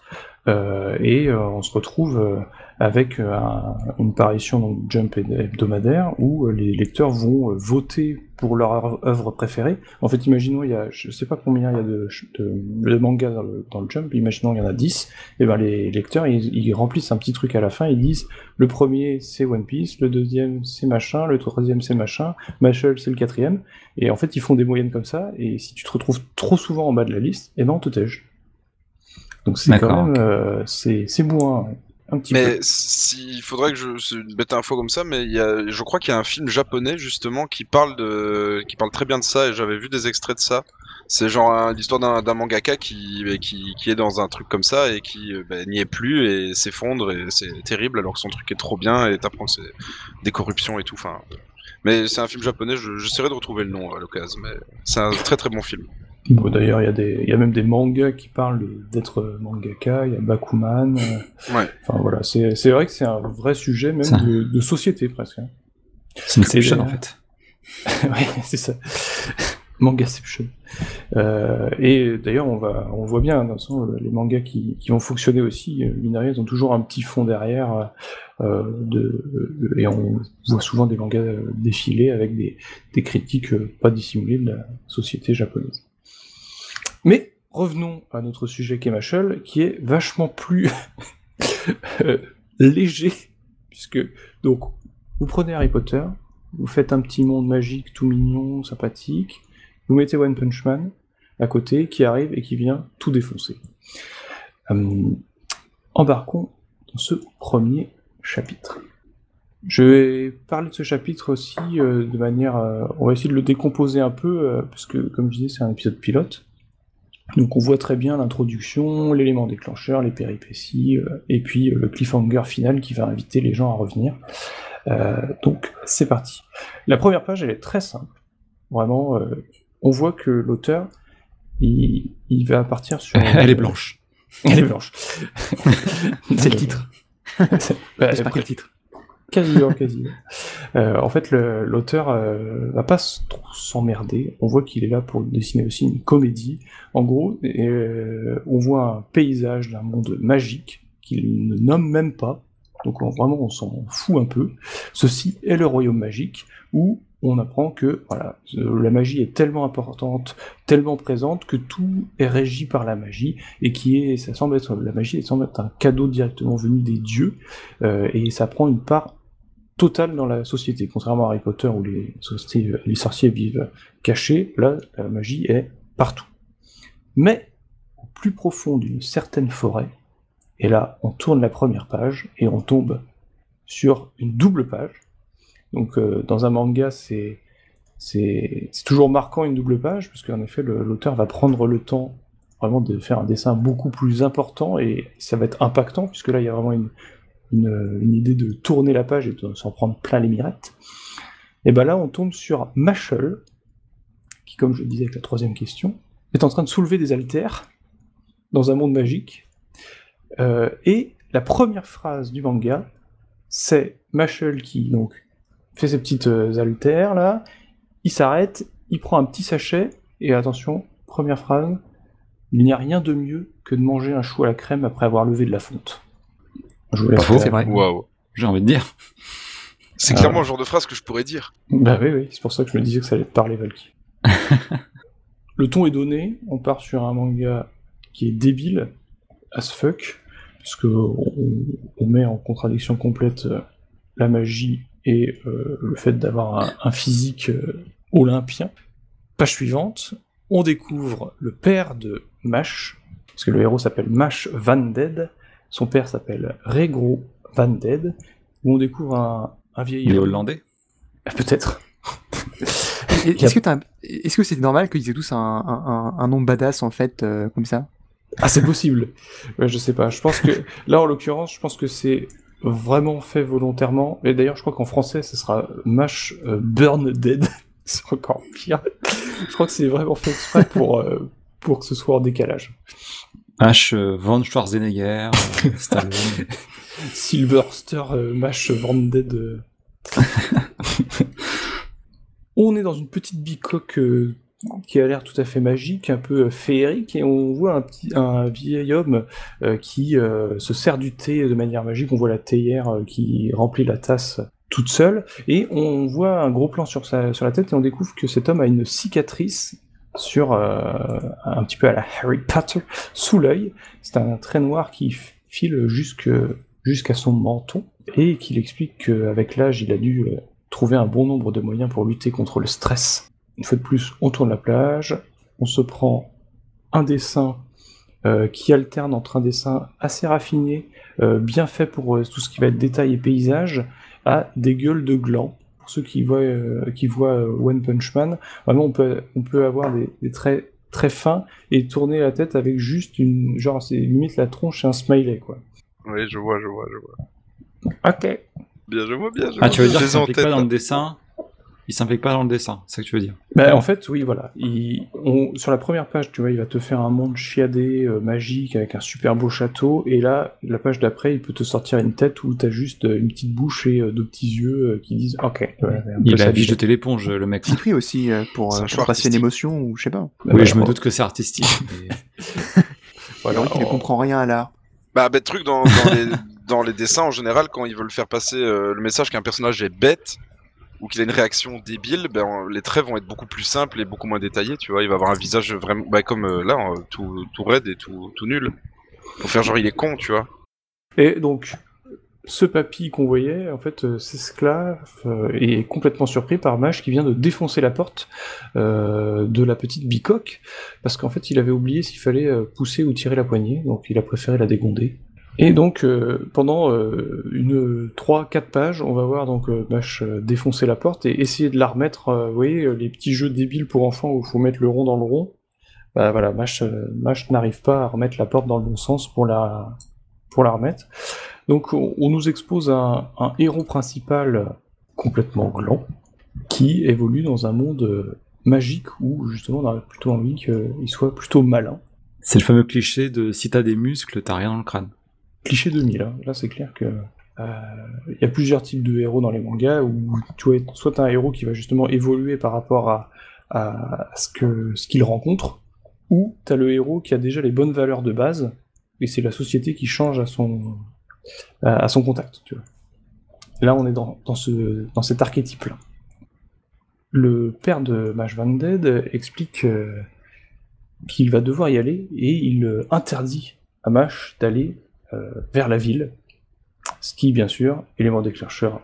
Euh, et euh, on se retrouve euh, avec un- une parution donc, Jump hebdomadaire où les lecteurs vont voter pour leur œuvre- préférée. En fait, imaginons, il y a, je sais pas combien il y a de, de, de mangas dans le, dans le Jump, imaginons il y en a 10, et ben les lecteurs, ils, ils remplissent un petit truc à la fin, ils disent, le premier c'est One Piece, le deuxième c'est machin, le troisième c'est machin, Machel c'est le quatrième, et en fait ils font des moyennes comme ça, et si tu te retrouves trop souvent en bas de la liste, et ben on te tège. Donc c'est quand même, euh, c'est c'est bourrin, un petit Mais il faudrait que je, c'est une bête info comme ça, mais il y a, je crois qu'il y a un film japonais justement qui parle de, qui parle très bien de ça et j'avais vu des extraits de ça. C'est genre l'histoire d'un mangaka qui, qui, qui est dans un truc comme ça et qui euh, bah, n'y est plus et s'effondre et c'est terrible alors que son truc est trop bien et t'apprends que c'est des corruptions et tout. Enfin, mais c'est un film japonais. je- J'essaierai de retrouver le nom à l'occasion, mais c'est un très très bon film. Bon, D'ailleurs, il y, a des- il y a même des mangas qui parlent d'être mangaka, il y a Bakuman. euh, Ouais. Enfin voilà, c'est c'est vrai que c'est un vrai sujet même de, de société presque. hein. C'est une Inception en fait. oui, c'est ça. Mangaception. Euh, et d'ailleurs, on va, on voit bien, dans le sens, les mangas qui, qui vont fonctionner aussi, euh, rien, ils ont toujours un petit fond derrière, euh, de, et on voit souvent des mangas euh, défiler avec des, des critiques euh, pas dissimulées de la société japonaise. Mais revenons à notre sujet qui est Machel, qui est vachement plus euh, léger, puisque donc vous prenez Harry Potter, vous faites un petit monde magique tout mignon, sympathique, vous mettez One Punch Man à côté qui arrive et qui vient tout défoncer. Euh, embarquons dans ce premier chapitre. Je vais parler de ce chapitre aussi euh, de manière, on va essayer de le décomposer un peu euh, parce que comme je disais c'est un épisode pilote. Donc on voit très bien l'introduction, l'élément déclencheur, les péripéties, euh, et puis euh, le cliffhanger final qui va inviter les gens à revenir. Euh, donc c'est parti. La première page elle est très simple. Vraiment, on voit que l'auteur il, il va partir sur. Elle est blanche. Elle est blanche. C'est le titre. Bah, J'espère quel titre. Quasiment, quasiment. Euh, en fait, l'auteur euh, va pas s'emmerder. On voit qu'il est là pour dessiner aussi une comédie. En gros, euh, on voit un paysage d'un monde magique qu'il ne nomme même pas. Donc on- vraiment, on s'en fout un peu. Ceci est le royaume magique où on apprend que voilà, la magie est tellement importante, tellement présente que tout est régi par la magie et qui est, ça semble être la magie, semble être un cadeau directement venu des dieux euh, et ça prend une part totale dans la société. Contrairement à Harry Potter où les, sorciers vivent cachés, là la magie est partout. Mais au plus profond d'une certaine forêt, et là on tourne la première page et on tombe sur une double page. Donc euh, dans un manga c'est toujours marquant une double page parce qu'en effet l'auteur va prendre le temps vraiment de faire un dessin beaucoup plus important et ça va être impactant puisque là il y a vraiment une, une, idée de tourner la page et de s'en prendre plein les mirettes. Et ben là on tombe sur Machel qui comme je le disais avec la troisième question est en train de soulever des haltères dans un monde magique Euh, et la première phrase du manga c'est Machel qui donc fait ses petites euh, haltères là, il s'arrête, il prend un petit sachet, et attention, première phrase, il n'y a rien de mieux que de manger un chou à la crème après avoir levé de la fonte. Je vous laisse. C'est vrai. Waouh. J'ai envie de dire. C'est Ah. clairement le genre de phrase que je pourrais dire. Bah oui, oui, c'est pour ça que je me disais que ça allait te parler, Valky. le ton est donné, on part sur un manga qui est débile, as fuck, puisque on, on met en contradiction complète euh, la magie et euh, le fait d'avoir un, un physique euh, olympien. Page suivante, on découvre le père de Mash, parce que le héros s'appelle Mash Van Dead, son père s'appelle Regro Van Dead, où on découvre un, un vieil Il est homme- hollandais. Peut-être. Est-ce que que c'est normal qu'ils aient tous un, un, un- un nom badass en fait euh, comme ça? Ah, c'est possible. Ouais, je sais pas. Je pense que là, en l'occurrence, je pense que c'est vraiment fait volontairement. Et d'ailleurs, je crois qu'en français, ce sera Mash euh, Burn Dead. c'est encore pire. je crois que c'est vraiment fait exprès pour euh, pour que ce soit en décalage. H. euh, Van Schwarzenegger, euh, Stallone. Silverster euh, Mash Burn Dead. euh. On est dans une petite bicoque euh, qui a l'air tout à fait magique, un peu féerique, et on voit un, petit, un vieil homme euh, qui euh, se sert du thé de manière magique. On voit la théière euh, qui remplit la tasse toute seule, et on voit un gros plan sur, sa, sur la tête, et on découvre que cet homme a une cicatrice sur un petit peu à la Harry Potter sous l'œil. C'est un trait noir qui file jusqu'à son menton, et qu'il explique qu'avec l'âge, il a dû trouver un bon nombre de moyens pour lutter contre le stress. Une fois de plus, on tourne la plage, on se prend un dessin euh, qui alterne entre un dessin assez raffiné, euh, bien fait pour euh, tout ce qui va être détail et paysage, à des gueules de glands. Pour ceux qui voient, qui voient One Punch Man, vraiment on peut, on peut avoir des, des traits très fins et tourner la tête avec juste une. Genre, c'est limite la tronche et un smiley, quoi. Oui, je vois, je vois, je vois. Ok. Bien, je vois bien. Je Ah, vois. tu veux dire Je qu'il les ai en s'implique pas dans là. le dessin Il s'implique pas dans le dessin, c'est ça que tu veux dire? Bah, en fait, oui, voilà. Il- on- sur la première page, tu vois, il va te faire un monde chiadé, euh, magique, avec un super beau château, et là, la page d'après, il peut te sortir une tête où t'as juste euh, une petite bouche et euh, deux petits yeux euh, qui disent OK. Peu Il a jeté l'éponge, le mec. Petit prix aussi pour, C'est un euh, choix pour passer une émotion ou je sais pas. Bah, Oui, je me doute que c'est artistique. mais- voilà, Alors qu'il ne on- comprend rien à l'art. Bah, bête truc dans, dans, les, dans les dessins en général, quand ils veulent faire passer euh, le message qu'un personnage est bête ou qu'il a une réaction débile, ben, les traits vont être beaucoup plus simples et beaucoup moins détaillés. Tu vois, il va avoir un visage vraiment, bah, comme euh, là, euh, tout, tout raide et tout, tout nul. Pour faire genre il est con, tu vois. Et donc, ce papy qu'on voyait, en fait, euh, s'esclave euh, et est complètement surpris par Mage qui vient de défoncer la porte euh, de la petite bicoque, parce qu'en fait, il avait oublié s'il fallait pousser ou tirer la poignée, donc il a préféré la dégonder. Et donc, euh, pendant euh, une 3-4 pages, on va voir donc euh, euh, défoncer la porte et essayer de la remettre, euh, vous voyez, euh, les petits jeux débiles pour enfants où il faut mettre le rond dans le rond. Bah voilà, euh, Mage n'arrive pas à remettre la porte dans le bon sens pour la, pour la remettre. Donc on, on nous expose un, un héros principal complètement gland qui évolue dans un monde magique où justement on a plutôt envie qu'il soit plutôt malin. C'est le fameux cliché de si t'as des muscles, t'as rien dans le crâne. Cliché 2000, hein. là c'est clair que euh, il y a plusieurs types de héros dans les mangas où tu vois, soit un héros qui va justement évoluer par rapport à, ce qu'il rencontre, ou t'as le héros qui a déjà les bonnes valeurs de base et c'est la société qui change à son contact. Tu. Là on est dans, dans ce dans cet archétype là. Le père de Maj Van Dead explique euh, qu'il va devoir y aller et il euh, interdit à Mash d'aller vers la ville. Ce qui, bien sûr, élément déclencheur,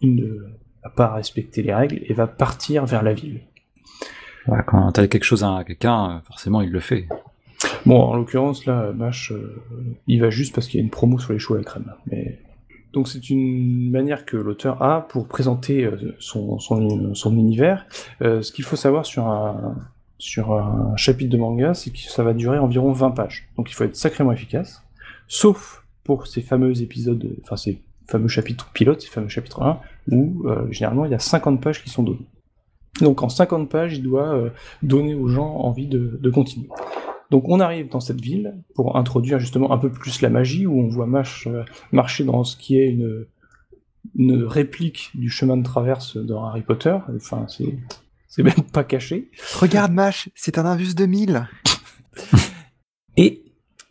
il ne va pas respecter les règles et va partir vers la ville. Voilà, quand t'as quelque chose à quelqu'un, euh, forcément il le fait. Bon, en l'occurrence, là, Mash, euh, il va juste parce qu'il y a une promo sur les choux à la crème. Mais... Donc c'est une manière que l'auteur a pour présenter euh, son, son, son univers. Euh, ce qu'il faut savoir sur un, sur un chapitre de manga, c'est que ça va durer environ 20 pages. Donc il faut être sacrément efficace. Sauf pour ces fameux épisodes, enfin ces fameux chapitres pilotes, ces fameux chapitres 1, où euh, généralement il y a 50 pages qui sont données. Donc en 50 pages, il doit euh, donner aux gens envie de, de continuer. Donc on arrive dans cette ville pour introduire justement un peu plus la magie, où on voit Mash euh, marcher dans ce qui est une, une réplique du chemin de traverse dans Harry Potter. Enfin, c'est c'est même pas caché. Regarde, Mash, c'est un Invus 2000.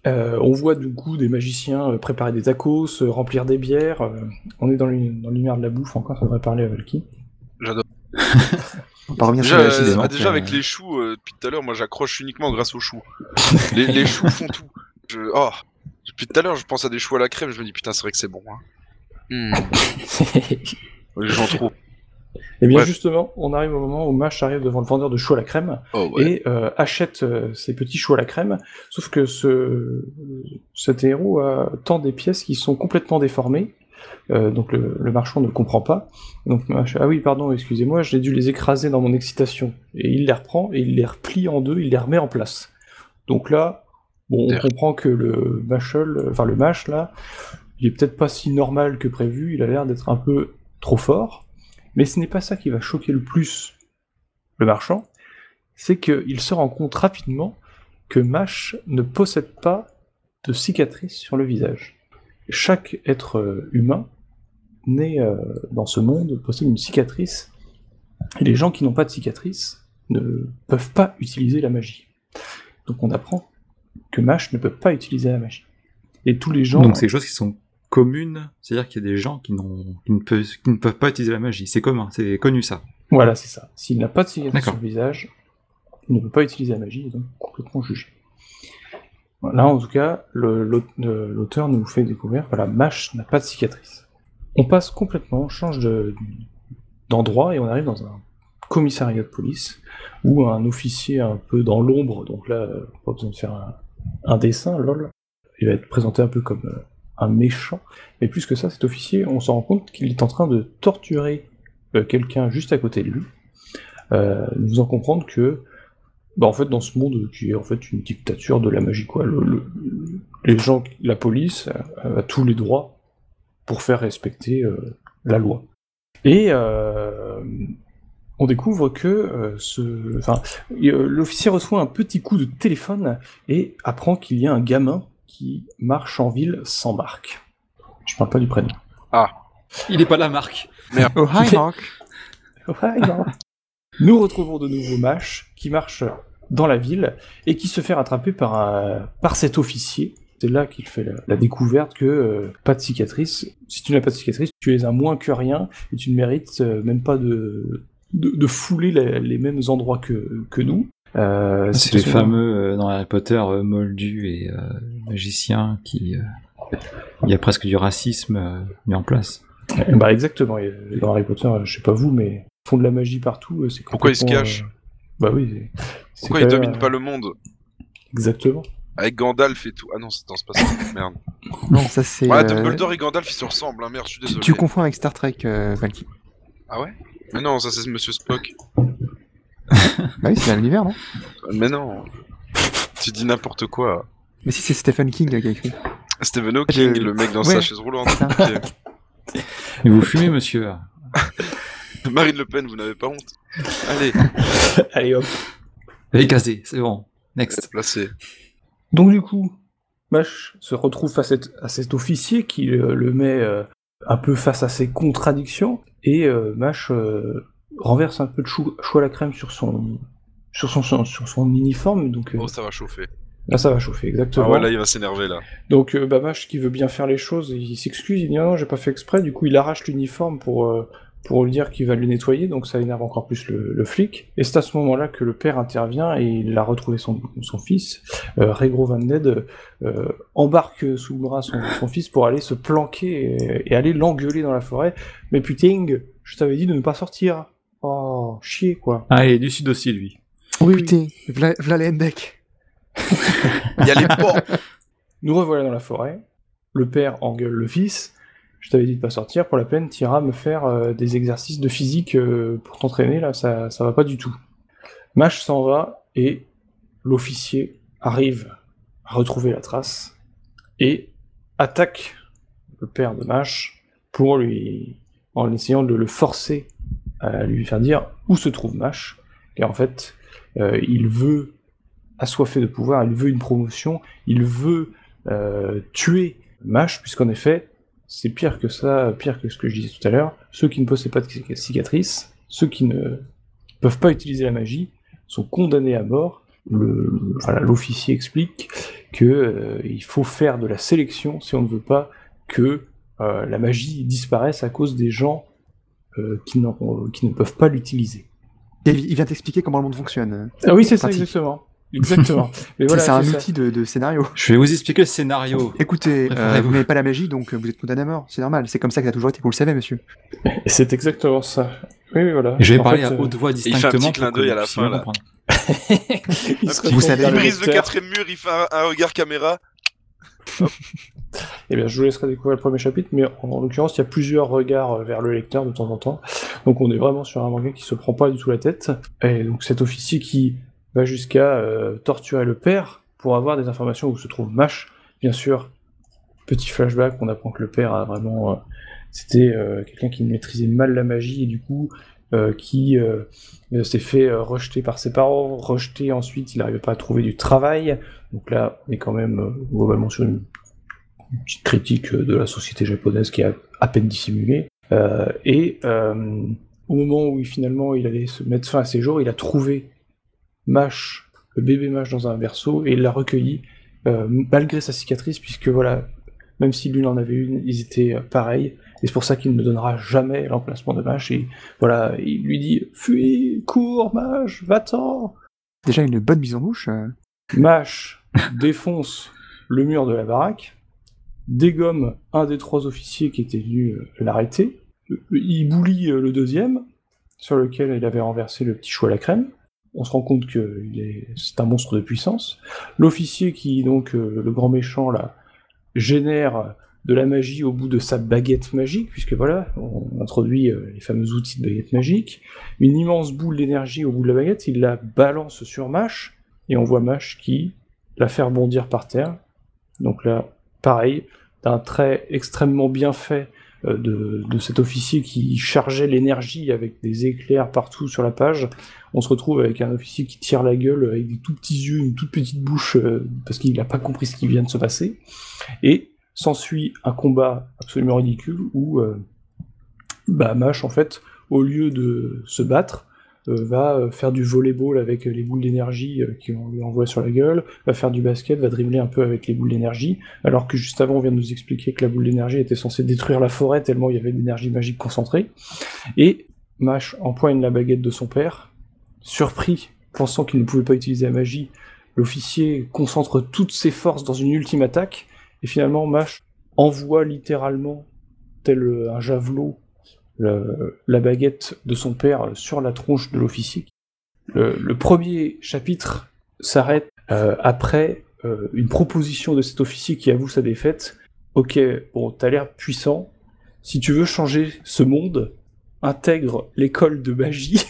Euh, on voit du coup des magiciens euh, préparer des tacos, euh, remplir des bières. euh, on est dans l'uni- dans l'univers de la bouffe encore, ça devrait parler à Valky. On va revenir Déjà, euh, décision. ah, déjà avec les choux, euh, depuis tout à l'heure, moi j'accroche uniquement grâce aux choux. les, les choux font tout. Je... Oh, depuis tout à l'heure, je pense à des choux à la crème, je me dis putain, c'est vrai que c'est bon. Hein. Hmm. Les gens Et bien Ouais. justement, on arrive au moment où Mash arrive devant le vendeur de choux à la crème Oh et euh, achète euh, ces petits choux à la crème. Sauf que ce, cet héros a tant des pièces qui sont complètement déformées. Euh, donc le, le marchand ne comprend pas. Donc Mash, ah oui, pardon, excusez-moi, j'ai dû les écraser dans mon excitation. Et il les reprend et il les replie en deux, il les remet en place. Donc là, bon, on comprend que le Mashel, enfin le Mash là, il est peut-être pas si normal que prévu. Il a l'air d'être un peu trop fort. Mais ce n'est pas ça qui va choquer le plus le marchand, c'est qu'il se rend compte rapidement que Mash ne possède pas de cicatrice sur le visage. Chaque être euh, humain né euh, dans ce monde possède une cicatrice, et les gens qui n'ont pas de cicatrice ne peuvent pas utiliser la magie. Donc on apprend que Mash ne peut pas utiliser la magie. Et tous les gens. Donc c'est des choses qui sont communes, c'est-à-dire qu'il y a des gens qui, ne peuvent, qui ne peuvent pas utiliser la magie. C'est commun, c'est connu ça. Voilà, c'est ça. S'il n'a pas de cicatrice sur le visage, il ne peut pas utiliser la magie, et donc complètement jugé. Là, en tout cas, le- l'auteur nous fait découvrir que la Mash n'a pas de cicatrice. On passe complètement, on change de- d'endroit et on arrive dans un commissariat de police où un officier un peu dans l'ombre, donc là, euh, pas besoin de faire un, un dessin, lol, il va être présenté un peu comme euh, un méchant. Mais plus que ça, cet officier, on s'en rend compte qu'il est en train de torturer euh, quelqu'un juste à côté de lui, euh, nous faisant comprendre que, bah, en fait, dans ce monde qui est en fait une dictature de la magie, quoi, le- le- les gens, la police euh, a tous les droits pour faire respecter la loi. Et on découvre que l'officier reçoit un petit coup de téléphone et apprend qu'il y a un gamin qui marche en ville sans marque. Je parle pas du prénom. Il est pas là, Marc. Oh, hi, Mark. Ouais, non. Nous retrouvons de nouveau Mash qui marche dans la ville et qui se fait rattraper par, un- par cet officier. C'est là qu'il fait la, la découverte que euh, pas de cicatrice. Si tu n'as pas de cicatrice, tu es un moins que rien et tu ne mérites euh, même pas de, de, de fouler les, les mêmes endroits que, que nous. Euh, C'est les fameux euh, dans Harry Potter, euh, Moldu et euh, magicien qui. euh, il y a presque du racisme euh, mis en place. Bah exactement. Dans Harry Potter, je sais pas vous, mais ils font de la magie partout. C'est Pourquoi ils se cachent euh, Bah oui. Pourquoi ils dominent euh, pas le monde Exactement. Avec Gandalf et tout. Ah non, c'est dans ce passage. Merde. Non, ça c'est. Ouais, Dumbledore et Gandalf ils se ressemblent, hein, merde, je suis tu, désolé. tu confonds avec Star Trek, euh, Valky. Ah ouais? Mais non, ça c'est Monsieur Spock. Bah oui, c'est dans l'univers, non? Mais non. tu dis n'importe quoi. Mais si, c'est Stephen King euh, qui a écrit. Stephen Hawking, Je- le mec dans Ouais. sa chaise roulante. Ok. Et vous fumez, monsieur? Marine Le Pen, vous n'avez pas honte Allez, Allez hop. Allez, casé, c'est bon. Next. placé. Donc du coup, Mash se retrouve face à, à cet officier qui euh, le met euh, un peu face à ses contradictions et euh, Mash euh, renverse un peu de chou, chou à la crème sur son sur son, son- sur son uniforme. Donc euh, Oh, ça va chauffer. là, ça va chauffer exactement. Ah ouais, là il va s'énerver là. Donc euh, Mash qui veut bien faire les choses, il s'excuse, il dit non, non, j'ai pas fait exprès. Du coup, il arrache l'uniforme pour euh, pour lui dire qu'il va le nettoyer, donc ça énerve encore plus le, le flic. Et c'est à ce moment-là que le père intervient et il a retrouvé son, son fils. Euh, Regro Van Ned euh, embarque sous le bras son, son fils pour aller se planquer et, et aller l'engueuler dans la forêt. Mais putain, je t'avais dit de ne pas sortir. Oh, chier quoi. Ah, il est du sud aussi, lui. Oui, Putain, v'là v'là les Hendek. Il y a les porcs Nous revoilà dans la forêt. Le père engueule le fils. Je t'avais dit de pas sortir. Pour la peine, t'iras me faire euh, des exercices de physique euh, pour t'entraîner. Là, ça, ça va pas du tout. Mash s'en va et l'officier arrive à retrouver la trace et attaque le père de Mash pour lui, en essayant de le forcer à lui faire dire où se trouve Mash. Car en fait, euh, il veut assoiffé de pouvoir, il veut une promotion, il veut euh, tuer Mash, puisqu'en effet, c'est pire que ça, pire que ce que je disais tout à l'heure. Ceux qui ne possèdent pas de cic- cicatrices, ceux qui ne peuvent pas utiliser la magie, sont condamnés à mort. L'officier explique que euh, faut faire de la sélection si on ne veut pas que la magie disparaisse à cause des gens qui, n'en- qui ne peuvent pas l'utiliser. Et Il vient t'expliquer comment le monde fonctionne. Ah oui, c'est ça, exactement. Exactement. Mais voilà, c'est un ça. outil de, de scénario. Je vais vous expliquer le scénario. Écoutez, euh, vous n'avez pas la magie, donc euh, vous êtes condamné à mort. C'est normal. C'est comme ça que ça a toujours été. Vous le savez, monsieur. C'est exactement ça. Oui, oui, voilà. Et je vais En parler fait, à euh, haute voix il fait un distinctement. petit clin d'œil à la fin, là. il Vous savez- Il brise le quatrième mur, il fait un, un regard caméra. Eh bien, je vous laisserai découvrir le premier chapitre, mais en, en l'occurrence, il y a plusieurs regards euh, vers le lecteur de temps en temps. Donc, on est vraiment sur un manga qui se prend pas du tout la tête. Et donc, cet officier qui va jusqu'à euh, torturer le père pour avoir des informations où se trouve Mash. Bien sûr, petit flashback, on apprend que le père a vraiment. euh, C'était quelqu'un qui maîtrisait mal la magie et du coup. qui s'est fait rejeter par ses parents, rejeté ensuite, il n'arrivait pas à trouver du travail. Donc là, on est quand même globalement sur une une petite critique euh, de la société japonaise qui est à, à peine dissimulée. Euh, et euh, au moment où il, finalement il allait se mettre fin à ses jours, il a trouvé Mash, le bébé Mash dans un berceau, et il l'a recueilli euh, malgré sa cicatrice, puisque voilà, même si lui en avait une, ils étaient pareils, et c'est pour ça qu'il ne donnera jamais l'emplacement de Mash, et voilà, il lui dit « Fuis, cours, Mash, va-t'en !» Déjà une bonne mise en bouche. Mash défonce le mur de la baraque, dégomme un des trois officiers qui était venu euh, l'arrêter, il boulit euh, le deuxième, sur lequel il avait renversé le petit chou à la crème. On se rend compte que il est- c'est un monstre de puissance. L'officier qui, donc, euh, le grand méchant, là, génère de la magie au bout de sa baguette magique, puisque voilà, on introduit les fameux outils de baguette magique. Une immense boule d'énergie au bout de la baguette, il la balance sur Mash, et on voit Mash qui la fait rebondir par terre. Donc là, pareil, d'un trait extrêmement bien fait euh, de, cet officier qui chargeait l'énergie avec des éclairs partout sur la page. On se retrouve avec un officier qui tire la gueule avec des tout petits yeux, une toute petite bouche, euh, parce qu'il n'a pas compris ce qui vient de se passer. Et s'ensuit un combat absolument ridicule où euh, bah, en fait, au lieu de se battre, va euh, faire du volleyball avec euh, les boules d'énergie euh, qu'on lui envoie sur la gueule, va faire du basket, va dribbler un peu avec les boules d'énergie, alors que juste avant on vient de nous expliquer que la boule d'énergie était censée détruire la forêt tellement il y avait de l'énergie magique concentrée. Et Mash empoigne la baguette de son père, surpris, pensant qu'il ne pouvait pas utiliser la magie, l'officier concentre toutes ses forces dans une ultime attaque, et finalement Mash envoie littéralement, tel euh, un javelot, le- la baguette de son père sur la tronche de l'officier. Le, le premier chapitre s'arrête euh, après euh, une proposition de cet officier qui avoue sa défaite. Ok, bon, t'as l'air puissant. Si tu veux changer ce monde, intègre l'école de magie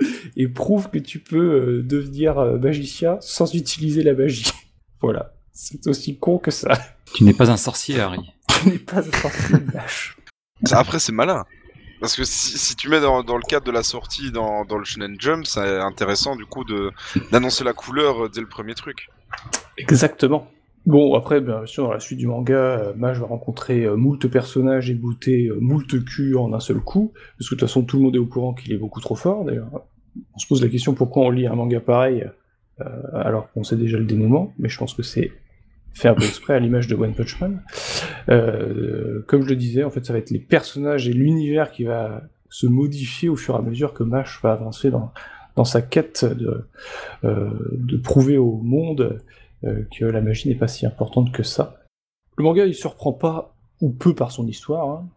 et prouve que tu peux euh, devenir magicien sans utiliser la magie. voilà. C'est aussi con que ça. Tu n'es pas un sorcier, Harry. Tu n'es pas un sorcier. Ça, Après, c'est malin. Parce que si, tu mets dans, le cadre de la sortie dans, le Shonen Jump, c'est intéressant du coup d'annoncer la couleur euh, dès le premier truc. Exactement. Bon, après, bien sûr, dans la suite du manga, euh, Mage va rencontrer euh, moult personnages et goûter euh, moult culs en un seul coup, parce que de toute façon, tout le monde est au courant qu'il est beaucoup trop fort, d'ailleurs. On se pose la question pourquoi on lit un manga pareil, euh, alors qu'on sait déjà le dénouement, mais je pense que c'est peu exprès à l'image de One Punch Man. Euh, comme je le disais, en fait, ça va être les personnages et l'univers qui va se modifier au fur et à mesure que Mash va avancer dans, dans sa quête de, euh, de prouver au monde euh, que la magie n'est pas si importante que ça. Le manga, il surprend pas, ou peu par son histoire, hein,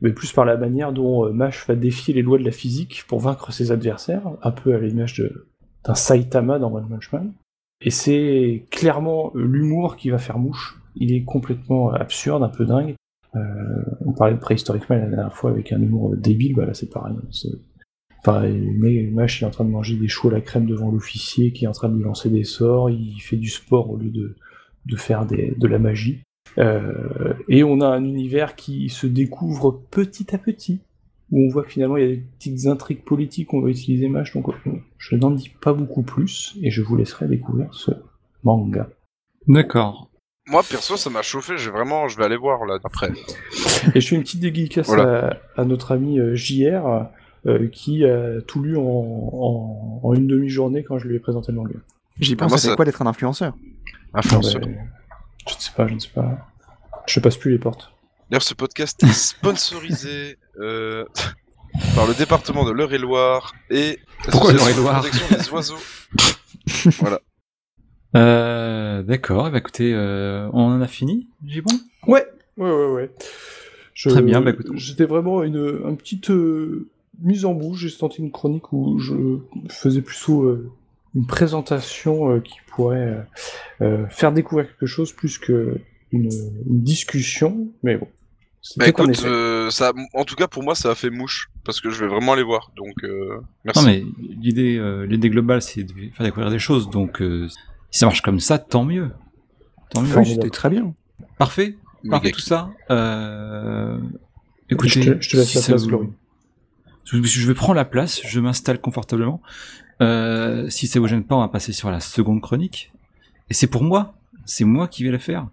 mais plus par la manière dont Mash va défier les lois de la physique pour vaincre ses adversaires, un peu à l'image d'un Saitama dans One Punch Man. Et c'est clairement euh, l'humour qui va faire mouche. Il est complètement euh, absurde, un peu dingue. Euh, on parlait de Prehistoric Man la dernière fois avec un humour débile, bah là c'est pareil. C'est- Enfin, mais Mash il est en train de manger des choux à la crème devant l'officier qui est en train de lui lancer des sorts, il fait du sport au lieu de, de faire de la magie. Et on a un univers qui se découvre petit à petit, où on voit que finalement il y a des petites intrigues politiques, on va utiliser Mash, donc euh, je n'en dis pas beaucoup plus, et je vous laisserai découvrir ce manga. D'accord. Moi perso, ça m'a chauffé. J'ai vraiment, je vais aller voir là après. Et je fais une petite dédicace Voilà. à, à notre ami euh, JR, euh, qui a tout lu en, en- en une demi-journée quand je lui ai présenté le manga. J'y pense, moi, c'est ça- quoi d'être un influenceur? Influenceur. Je ne sais pas, je ne sais pas. Je passe plus les portes. D'ailleurs, ce podcast est sponsorisé euh, par le département de l'Eure-et-Loire et Pourquoi l'Association de protection des oiseaux. voilà. Euh, d'accord, bah écoutez, euh, on en a fini, j'ai bon Ouais, ouais, ouais, ouais. Je- Très bien, bah écoute. J'étais vraiment une, une petite euh, mise en bouche. J'ai senti une chronique où je faisais plutôt euh, une présentation euh, qui pourrait faire découvrir quelque chose plus que une, une discussion. Mais bon. Bah écoute, euh, ça, en tout cas pour moi, ça a fait mouche parce que je vais vraiment les voir. Donc euh, merci. Non mais l'idée, euh, l'idée globale, c'est de faire découvrir des choses, donc euh, si ça marche comme ça, tant mieux. Tant mieux. C'était très bien. Parfait, parfait tout ça. Euh... Je te, je te laisse si la ça place, vous- Glory. Je, je vais prendre la place, je m'installe confortablement. Euh, si ça vous gêne pas, on va passer sur la seconde chronique. Et c'est pour moi, c'est moi qui vais la faire.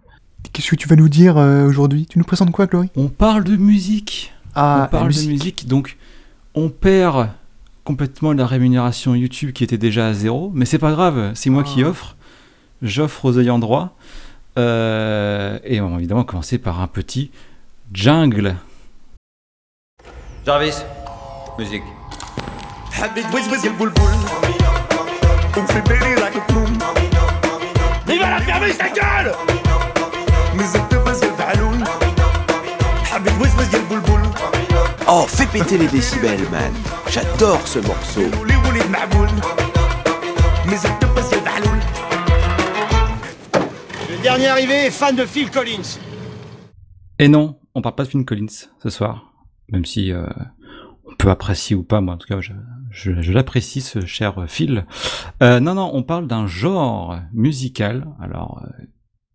Qu'est-ce que tu vas nous dire euh, aujourd'hui? Tu nous présentes quoi, Glory On parle de musique. Ah, on parle musique. de musique, donc on perd complètement la rémunération YouTube qui était déjà à zéro, mais c'est pas grave, c'est moi qui Ah. offre. J'offre aux ayants droit. Euh, et on va évidemment commencer par un petit jungle. Jarvis, musique. Il va la fermer sa gueule Oh, fais péter les décibels, man. J'adore ce morceau. Le dernier arrivé est fan de Phil Collins. Et non, on parle pas de Phil Collins ce soir, même si euh, on peut apprécier ou pas, moi en tout cas je, je- je l'apprécie ce cher Phil. Euh, non, non, on parle d'un genre musical, alors euh,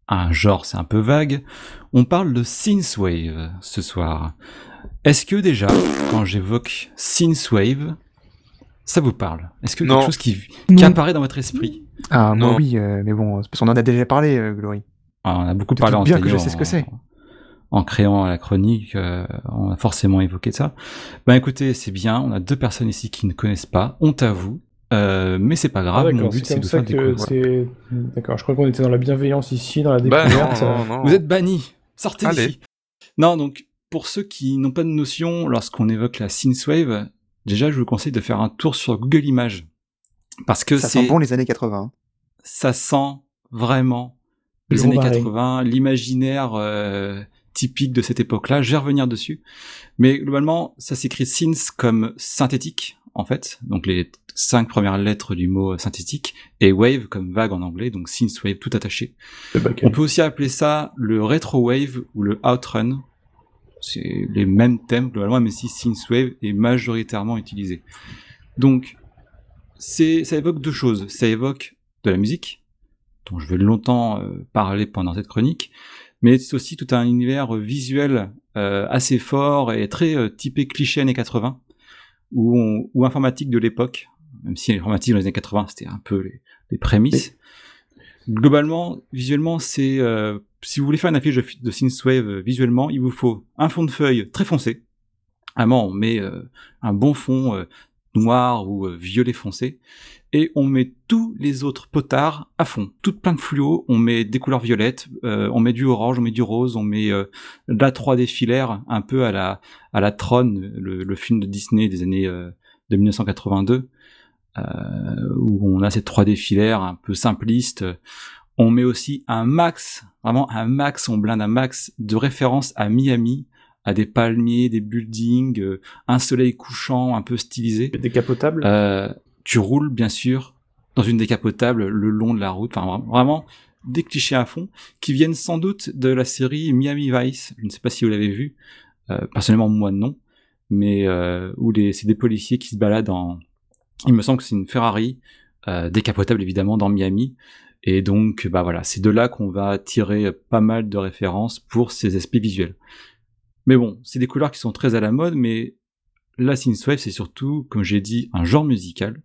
un genre c'est un peu vague, on parle de synthwave ce soir. Est-ce que déjà, quand j'évoque synthwave, ça vous parle? Est-ce que Non. quelque chose qui, apparaît dans votre esprit? Ah, moi Non. oui, euh, mais bon, parce qu'on en a déjà parlé, euh, Glory. Ah, On a beaucoup parlé en bien que je sais ce que c'est. En créant la chronique, euh, on a forcément évoqué ça. Ben écoutez, c'est bien, on a deux personnes ici qui ne connaissent pas, honte à vous, euh, mais c'est pas Ah, grave, mon d'accord, but c'est de ça faire que. D'accord, je crois qu'on était dans la bienveillance ici, dans la Bah découverte. non, non, non. Vous êtes bannis, sortez Allez. d'ici. Non, donc pour ceux qui n'ont pas de notion, lorsqu'on évoque la synthwave, déjà je vous conseille de faire un tour sur Google Images. Parce que Ça sent bon les années 80. hein. ça sent vraiment les Le années romarin. 80, l'imaginaire euh, typique de cette époque-là. Je vais revenir dessus. Mais globalement, ça s'écrit synth comme synthétique, en fait. Donc les cinq premières lettres du mot synthétique. Et wave comme vague en anglais, donc synthwave tout attaché. On peut aussi appeler ça le retro-wave ou le outrun. C'est les mêmes thèmes globalement, mais si synthwave est majoritairement utilisé. Donc, c'est, ça évoque deux choses. Ça évoque de la musique, dont je vais longtemps euh, parler pendant cette chronique, mais c'est aussi tout un univers visuel euh, assez fort et très euh, typé cliché années 80, ou, on- ou informatique de l'époque, même si l'informatique dans les années 80 c'était un peu les, les prémices. Globalement, visuellement, c'est euh, si vous voulez faire une affiche de, de synthwave euh, visuellement, il vous faut un fond de feuille très foncé. Vraiment, on met euh, un bon fond euh, noir ou violet foncé, et on met tous les autres potards à fond, toutes plein de fluo. On met des couleurs violettes, on met du orange, on met du rose, on met la 3D filaire, un peu à la à la Tron, le, film de Disney des années de 1982 euh, où on a cette 3D filaire un peu simpliste. On met aussi un max, vraiment un max, on blinde un max de références à Miami, à des palmiers, des buildings, euh, un soleil couchant un peu stylisé. Décapotable? Euh, tu roules bien sûr dans une décapotable le long de la route, enfin vra- vraiment des clichés à fond qui viennent sans doute de la série Miami Vice. Je ne sais pas si vous l'avez vu, Euh, personnellement moi non, mais euh, où les, c'est des policiers qui se baladent en, il me semble que c'est une Ferrari euh, décapotable évidemment dans Miami. Et donc, bah voilà, c'est de là qu'on va tirer pas mal de références pour ces aspects visuels. Mais bon, c'est des couleurs qui sont très à la mode, mais la synthwave, c'est surtout, comme j'ai dit, un genre musical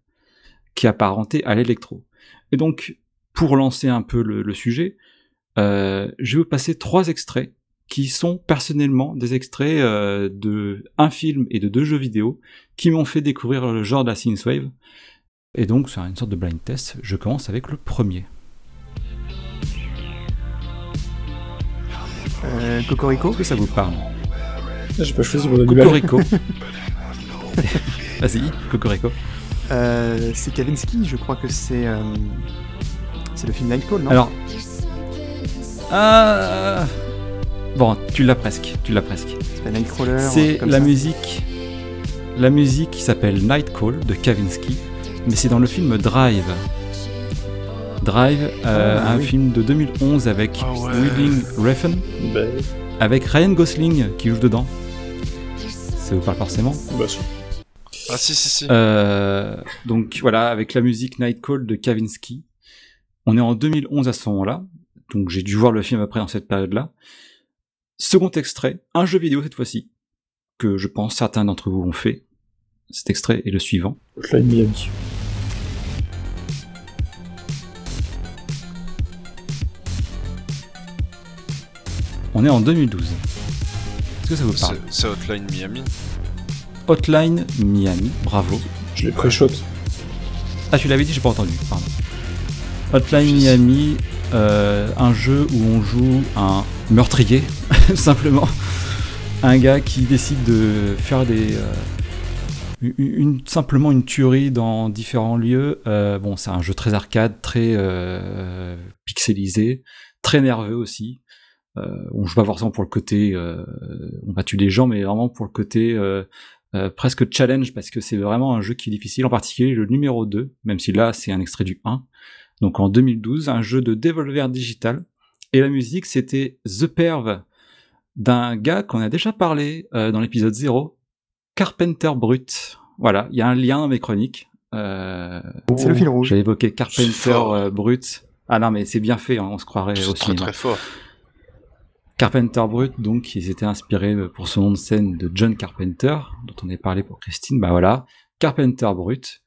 qui est apparenté à l'électro. Et donc, pour lancer un peu le, sujet, euh, je vais vous passer trois extraits qui sont personnellement des extraits euh, de un film et de deux jeux vidéo qui m'ont fait découvrir le genre de la synthwave. Et donc, c'est une sorte de blind test. Je commence avec le premier. Euh, Cocorico Est-ce que ça vous parle J'ai pas choisi mon animal. Cocorico. Vas-y, Cocorico. euh, C'est Kavinsky, je crois que c'est. euh, C'est le film Nightcall, non? Alors. Ah. Bon, tu l'as presque, tu l'as presque. C'est pas Nightcrawler. un C'est comme la ça. musique, la musique qui s'appelle Night Call de Kavinsky, mais c'est dans le film Drive. Drive, euh, Ah, un oui. film de 2011 avec Ah ouais. Willing Refn, Bah, avec Ryan Gosling qui joue dedans. Ça vous parle forcément bah, si. Ah si si si. Euh, donc voilà, avec la musique Night Call de Kavinsky. On est en 2011 à ce moment-là, donc j'ai dû voir le film après dans cette période-là. Second extrait, un jeu vidéo cette fois-ci, que je pense certains d'entre vous ont fait. Cet extrait est le suivant. On est en 2012. Est-ce que ça vous parle C'est Hotline Miami. Hotline Miami. Bravo. Je l'ai pré-shot. Ah, tu l'avais dit, j'ai pas entendu. Pardon. Hotline Miami, euh, un jeu où on joue un meurtrier, simplement. Un gars qui décide de faire des. euh, une- une, simplement une tuerie dans différents lieux. Euh, bon, c'est un jeu très arcade, très euh, pixelisé, très nerveux aussi. Euh, on joue pas forcément pour le côté euh, on va tuer des gens, mais vraiment pour le côté euh, euh, presque challenge parce que c'est vraiment un jeu qui est difficile, en particulier le numéro 2, même si là c'est un extrait du 1. Donc en 2012, un jeu de Devolver Digital. Et la musique c'était The Perv d'un gars qu'on a déjà parlé euh, dans l'épisode 0, Carpenter Brut. Voilà, il y a un lien dans mes chroniques. Euh, C'est le fil rouge. J'ai évoqué Carpenter euh, Brut. Ah non, mais c'est bien fait, hein, on se croirait au C'est très très fort. Carpenter Brut, donc, ils étaient inspirés pour son nom de scène de John Carpenter, dont on est parlé pour Christine. Bah voilà, Carpenter Brut,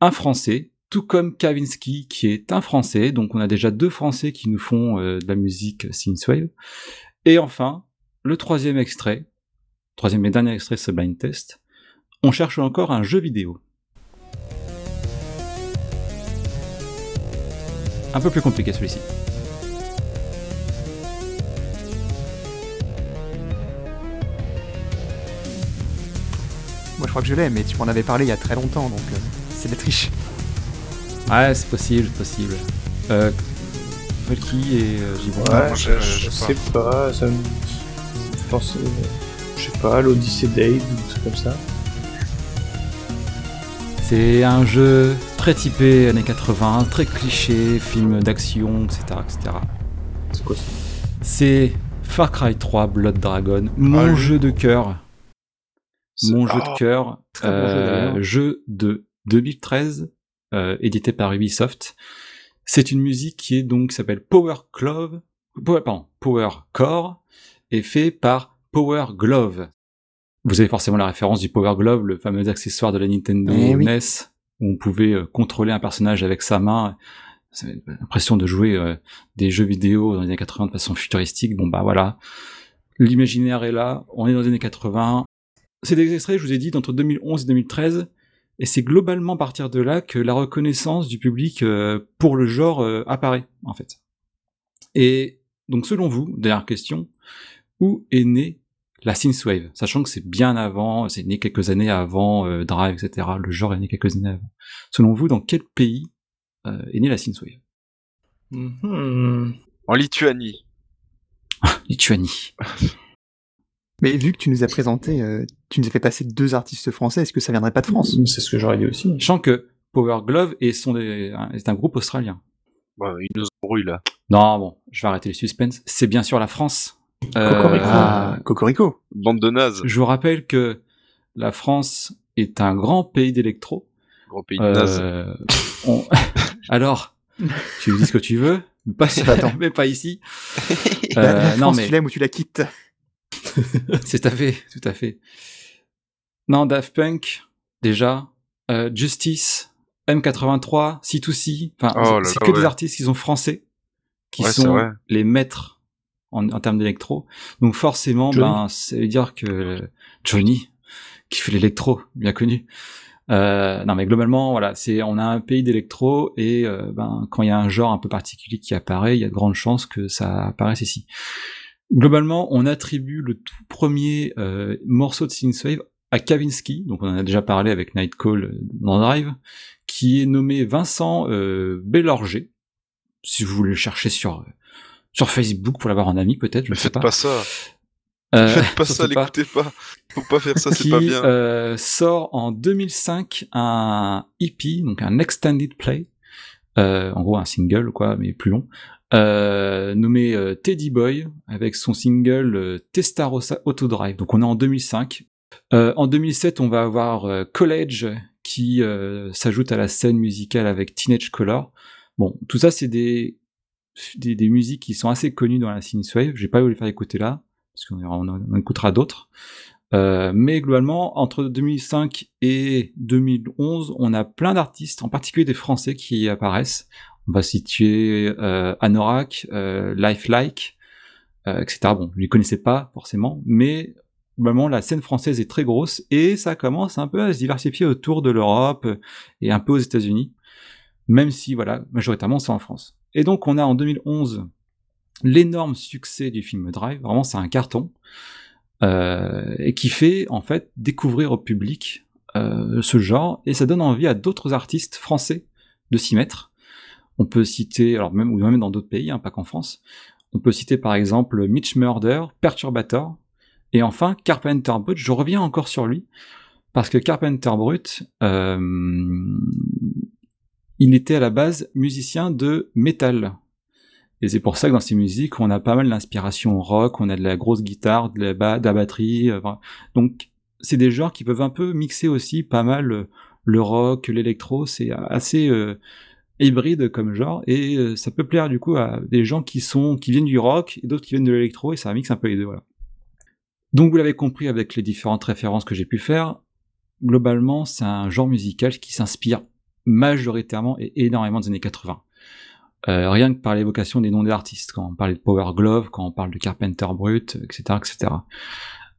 un Français, tout comme Kavinsky, qui est un Français. Donc, on a déjà deux Français qui nous font euh, de la musique synthwave. Et enfin, le troisième extrait, troisième et dernier extrait, ce blind test. On cherche encore un jeu vidéo. Un peu plus compliqué celui-ci. Crois que je l'ai, mais tu m'en avais parlé il y a très longtemps, donc euh, c'est de la triche. Ouais, c'est possible, c'est possible. Euh, Valky et euh, Gibon. Ouais, je- je, je sais sais pas, ça me fait penser, je sais pas, l'Odyssée Dave ou des trucs comme ça. C'est un jeu très typé années 80, très cliché, film d'action, etc., etc. C'est quoi ça? C'est Far Cry 3 Blood Dragon, mon Ah, jeu de cœur, mon jeu de cœur, très bon jeu, euh, jeu de 2013, euh, édité par Ubisoft. C'est une musique qui est donc s'appelle Power Glove, Power, pardon, Power Core, et fait par Power Glove. Vous avez forcément la référence du Power Glove, le fameux accessoire de la Nintendo Eh oui. NES, où on pouvait euh, contrôler un personnage avec sa main. Avait l'impression de jouer euh, des jeux vidéo dans les années 80 de façon futuristique. Bon bah voilà, l'imaginaire est là, on est dans les années 80. C'est des extraits, je vous ai dit, d'entre 2011 et 2013, et c'est globalement à partir de là que la reconnaissance du public euh, pour le genre euh, apparaît, en fait. Et donc selon vous, dernière question, où est née la synthwave? Sachant que c'est bien avant, c'est né quelques années avant euh, Drive, etc. Le genre est né quelques années avant. Selon vous, dans quel pays euh, est née la synthwave? Mhm. En Lituanie. Lituanie. Mais vu que tu nous as présenté, euh, tu nous as fait passer deux artistes français, est-ce que ça viendrait pas de France? C'est ce que j'aurais dit aussi. Sachant que Power Glove est, son des- est un groupe australien. Ouais, il nous embrouille là. Non, bon, je vais arrêter les suspens. C'est bien sûr la France. Euh, Cocorico. Ah, Cocorico. Bande de nazes. je vous rappelle que la France est un grand pays d'électro. Gros pays de nazes. Euh, on- Alors, tu dis ce que tu veux, mais pas, mais pas ici. La- Euh, la non, France, mais tu l'aimes ou tu la quittes? c'est tout à fait, tout à fait. Non, Daft Punk, déjà. Euh, Justice, M83, C2C. Enfin, Oh c'est que des artistes qui sont français, qui Ouais, sont les maîtres en, en termes d'électro. Donc forcément, Johnny. ben, ça veut dire que Johnny, qui fait l'électro, bien connu. Euh, non mais globalement voilà c'est on a un pays d'électro et euh, ben quand il y a un genre un peu particulier qui apparaît il y a de grandes chances que ça apparaisse ici globalement on attribue le tout premier euh, morceau de synthwave à Kavinsky donc on en a déjà parlé avec Nightcall euh, dans Drive qui est nommé Vincent euh, Bellorger si vous voulez le chercher sur euh, sur Facebook pour l'avoir en ami peut-être je ne sais faites pas, pas ça. Euh, Faites pas ça, l'écoutez pas. Faut pas faire ça, c'est pas bien. euh, sort en 2005 un EP, donc un extended play, euh, en gros un single quoi, mais plus long, euh, nommé euh, Teddy Boy avec son single euh, Testarossa Autodrive. Donc on est en 2005. Euh, en 2007, on va avoir College qui s'ajoute à la scène musicale avec Teenage Color. Bon, tout ça c'est des, des musiques qui sont assez connues dans la synthwave. J'ai pas voulu les faire écouter là parce qu'on en, écoutera d'autres. Mais globalement, entre 2005 et 2011, on a plein d'artistes, en particulier des Français, qui apparaissent. On va situer euh, Anorak, euh, Lifelike, euh, etc. Bon, je les connaissais pas forcément, mais globalement, la scène française est très grosse et ça commence un peu à se diversifier autour de l'Europe et un peu aux États-Unis, même si, voilà, majoritairement, c'est en France. Et donc, on a en 2011 l'énorme succès du film Drive, vraiment, c'est un carton, euh, et qui fait, en fait, découvrir au public euh, ce genre, et ça donne envie à d'autres artistes français de s'y mettre. On peut citer, alors même, ou même dans d'autres pays, hein, pas qu'en France, on peut citer par exemple Mitch Murder, Perturbator, et enfin Carpenter Brut. Je reviens encore sur lui, parce que Carpenter Brut, euh, il était à la base musicien de métal. Et c'est pour ça que dans ses musiques, on a pas mal d'inspiration rock, on a de la grosse guitare, de la, ba- de la batterie. euh, donc, c'est des genres qui peuvent un peu mixer aussi pas mal euh, le rock, l'électro. C'est assez hybride comme genre, et euh, ça peut plaire du coup à des gens qui sont viennent du rock et d'autres qui viennent de l'électro, et ça mixe un peu les deux. Voilà. Donc, vous l'avez compris avec les différentes références que j'ai pu faire. Globalement, c'est un genre musical qui s'inspire majoritairement et énormément des années 80. Euh, rien que par l'évocation des noms des artistes, quand on parle de Power Glove, quand on parle de Carpenter Brut, etc., etc.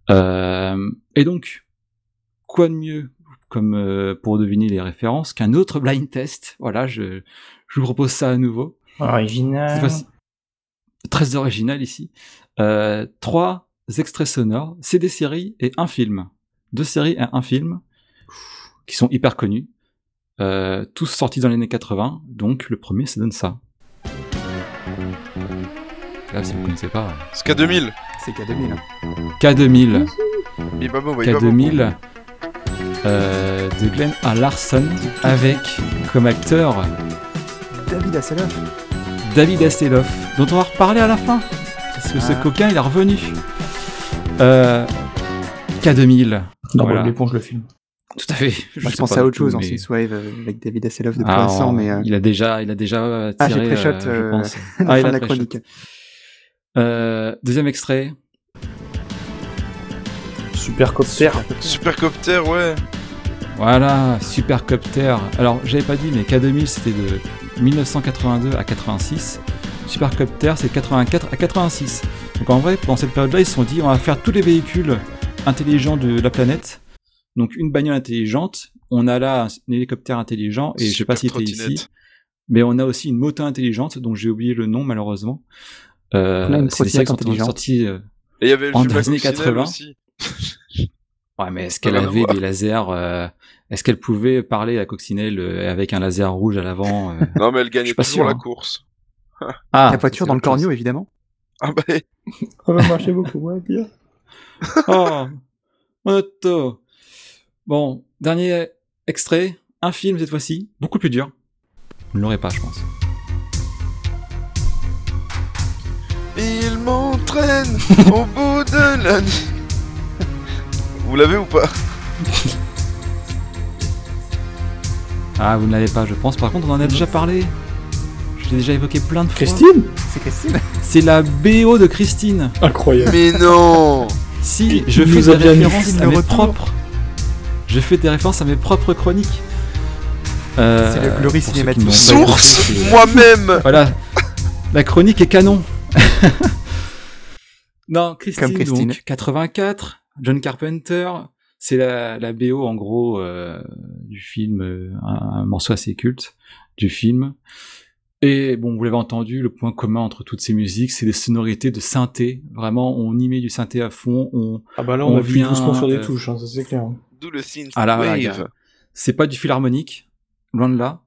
Euh, et donc, quoi de mieux comme euh, pour deviner les références qu'un autre blind test Voilà, je, je vous propose ça à nouveau. Original. Très original ici. Euh, trois extraits sonores, c'est des séries et un film. Deux séries et un film qui sont hyper connus. Euh, tous sortis dans les années 80, donc le premier ça donne ça. Là, si vous connaissez pas. C'est K2000. C'est K2000. K2000. Il est pas beau, il est pas beau. K2000 euh, de Glenn A. Larson avec comme acteur David Hasselhoff. David Hasselhoff, dont on va reparler à la fin. Parce que ce Ah. coquin, il est revenu. Euh, K2000. Non, Voilà. Bob l'éponge le film. Tout à fait. Moi, je sais pensais à autre chose en mais- Synthwave euh, avec David Hasselhoff depuis Ah, récent, mais euh, il a déjà, il a déjà euh, Ah, j'ai tiré, pré-shot, euh, pense. la Ah, il fin a de la chronique. Euh, deuxième extrait. Supercopter. Supercopter, ouais. Voilà, Supercopter. Alors, j'avais pas dit, mais K2000 c'était de 1982 à 86. Supercopter c'est de 84 à 86. Donc en vrai, pendant cette période-là, ils se sont dit, on va faire tous les véhicules intelligents de la planète. Donc une bagnole intelligente. On a là un hélicoptère intelligent, et je sais pas si c'était ici. Mais on a aussi une moto intelligente, dont j'ai oublié le nom malheureusement. Euh, c'est des séries qui sont trottinette sorties euh, Et il y avait le En film La années Coccinelle 80. aussi. Ouais, mais est-ce qu'elle avait des lasers euh, Est-ce qu'elle pouvait parler à Coccinelle euh, avec un laser rouge à l'avant euh? Non, mais elle gagnait pas toujours sûr, la hein. course. Ah, la voiture dans le corneau, évidemment. Ah bah, Ça va marcher beaucoup, ouais, bien. Oh, mon auto. Bon, dernier extrait, un film cette fois-ci, beaucoup plus dur. Vous ne l'aurez pas, je pense. il m'entraîne au bout de la nuit. Vous l'avez ou pas Ah, vous ne l'avez pas, je pense. Par contre, on en a déjà parlé. Je l'ai déjà évoqué plein de fois. Christine C'est Christine. C'est la BO de Christine. Incroyable. Mais non Si, je fais des références à mes propres. Je fais des références à mes propres chroniques. Euh, C'est le Glory pour ceux qui Cinématique. Source Moi-même Voilà. La chronique est canon. non, Christine, Comme Christine. donc 84, John Carpenter, c'est la, la BO en gros euh, du film, euh, un, un morceau assez culte du film. Et bon, vous l'avez entendu, le point commun entre toutes ces musiques, c'est des sonorités de synthé. Vraiment, on y met du synthé à fond. On, Ah bah là, On on, appuie vient, doucement sur des euh, touches, hein, ça c'est clair. D'où le synth Ah là, gars. c'est pas du philharmonique, loin de là.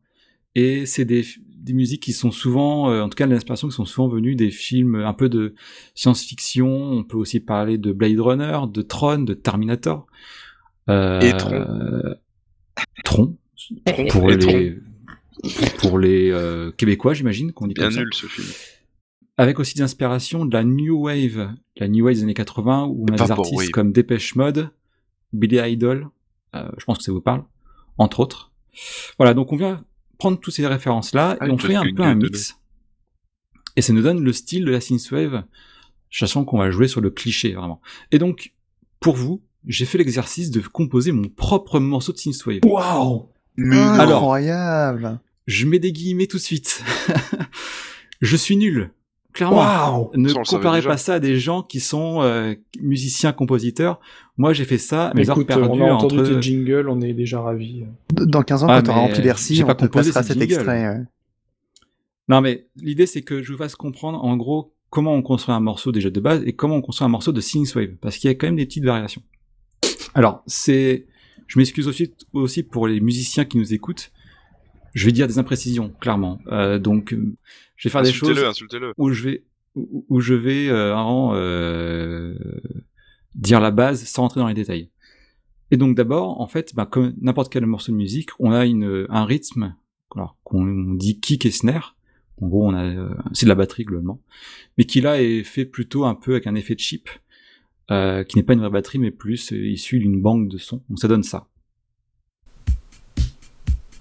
Et c'est des, des musiques qui sont souvent, euh, en tout cas, des inspirations qui sont souvent venues des films un peu de science-fiction. On peut aussi parler de Blade Runner, de Tron, de Terminator. Euh, Et Tron. Tron. Pour Et les, pour les euh, Québécois, j'imagine qu'on dit Bien comme ça. nul ce film. Avec aussi des inspirations de la New Wave, la New Wave des années 80, où on a des artistes comme Dépêche Mode, Billy Idol, euh, je pense que ça vous parle, entre autres. Voilà, donc on vient prendre toutes ces références-là Ah, et on une fait un peu un mix. Et ça nous donne le style de la synthwave, sachant qu'on va jouer sur le cliché, vraiment. Et donc, pour vous, j'ai fait l'exercice de composer mon propre morceau de synthwave. Waouh Alors, Incroyable. je mets des guillemets tout de suite. je suis nul, clairement. Ne comparez pas ça à des gens qui sont euh, musiciens, compositeurs. Moi, j'ai fait ça, mes heures Écoute, perdues on a entendu entre. tes jingles, on est déjà ravis. Dans 15 ans, Ah, quand t'auras mais rempli Bercy, j'ai on pas te passera cet jingles. extrait. euh. Non, mais l'idée, c'est que je vous fasse comprendre, en gros, comment on construit un morceau déjà de base et comment on construit un morceau de synthwave, parce qu'il y a quand même des petites variations. Alors, c'est, je m'excuse aussi, aussi pour les musiciens qui nous écoutent. Je vais dire des imprécisions, clairement. Euh, donc, euh, je vais faire des choses où je vais où, où je vais euh, euh, dire la base sans rentrer dans les détails. Et donc d'abord, en fait, bah, comme n'importe quel morceau de musique, on a une, un rythme qu'on dit kick et snare. En gros, on a euh, c'est de la batterie globalement, mais qui là est fait plutôt un peu avec un effet de chip, euh, qui n'est pas une vraie batterie, mais plus issu d'une banque de sons. Donc ça donne ça.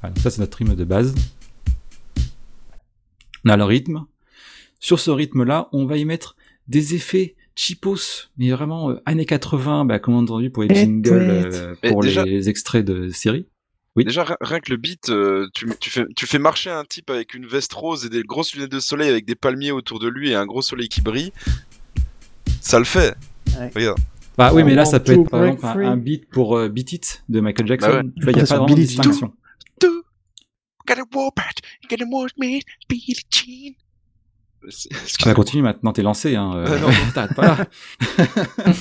Voilà, ça c'est notre rythme de base. On a le rythme. Sur ce rythme-là, on va y mettre des effets cheapos, mais vraiment euh, années 80, bah, comme entendu pour les jingles, euh, pour déjà- les extraits de séries. Oui. Déjà, ri- rien que le beat, euh, tu, tu, fais, tu fais marcher un type avec une veste rose et des grosses lunettes de soleil avec des palmiers autour de lui et un gros soleil qui brille. Ça le fait. Ouais. Regarde. Bah oui, mais là, ça peut être par exemple un, beat pour euh, Beat It de Michael Jackson. Bah ouais. Tu vois, il n'y a pas vraiment de distinction. Billie Jean. Ah bah excusez-moi. continue maintenant, t'es lancé. Hein, euh, Ah non. T'arrêtes pas là.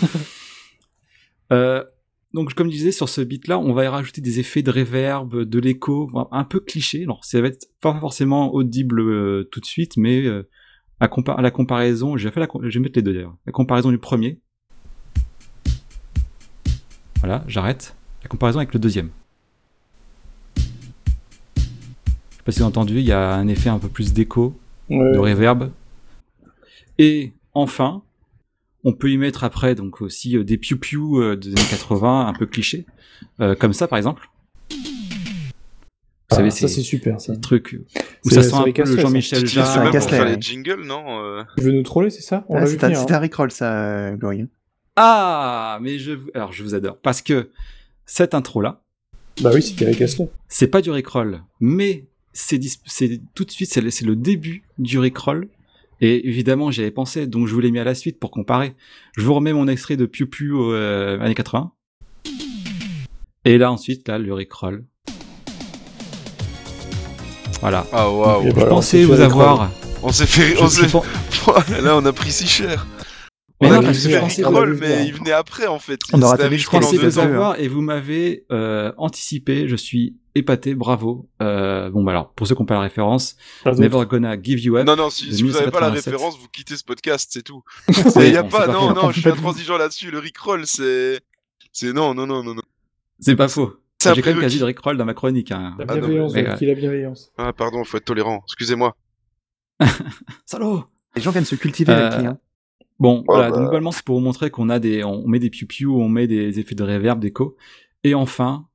Euh, donc comme je disais, sur ce beat-là, on va y rajouter des effets de reverb, de l'écho, un peu cliché. Alors ça va être pas forcément audible euh, tout de suite, mais euh, à, compa- à la comparaison, je vais, faire la, com- je vais mettre les deux d'ailleurs. La comparaison du premier. Voilà, j'arrête. La comparaison avec le deuxième. Sais pas si vous avez entendu, il y a un effet un peu plus d'écho de reverb. Et enfin, on peut y mettre après donc aussi euh, des piou piou des années 80, un peu clichés, euh, comme ça par exemple. Vous Ah, savez, ça c'est c'est super ça. des trucs où C'est- ça c'est sent un peu le. Jean-Michel Jarre, ça même pour faire les jingles, non euh Tu veux nous troller, c'est ça? On Ah, vu c'est un, c'est hein. un Rickroll, ça, euh, Glory. Ah, mais je, alors je vous adore parce que cette intro là, Bah oui, c'est Gary Castle. c'est pas du Rickroll, mais c'est dis- c'est tout de suite c'est le, c'est le début du Rickroll. Et évidemment, j'y avais pensé, donc je vous l'ai mis à la suite pour comparer. Je vous remets mon extrait de Piu Piu euh, années 80. Et là ensuite, là, le Rickroll. Voilà. Ah waouh. Et Je voilà, on pensais s'est vous fait avoir. On s'est fait. On s'est... Là, on a pris si cher. Mais on non, a je pensais on Rickroll, mais il venait après en fait. On aura Je pensais vous avoir et vous m'avez euh, anticipé. Je suis épaté, bravo. Euh, bon, bah alors, pour ceux qui n'ont pas la référence. Never Gonna Give You Up. Non, non, si, vous n'avez pas la 1987. référence, vous quittez ce podcast, c'est tout. Il y a pas, non, faux. non, je suis intransigeant là-dessus. Le Rickroll, c'est. C'est non, non, non, non, non. C'est pas faux. J'ai quand même quasi de Rickroll dans ma chronique. Hein. La Ah, non, bienveillance, mais- donc, il a bienveillance. Ah, pardon, faut être tolérant. Excusez-moi. Salaud Les gens viennent se cultiver Euh, avec qui, hein. Bon, voilà, bah. donc globalement, c'est pour vous montrer qu'on a des, on met des piou on met des effets de reverb, d'écho. Et enfin,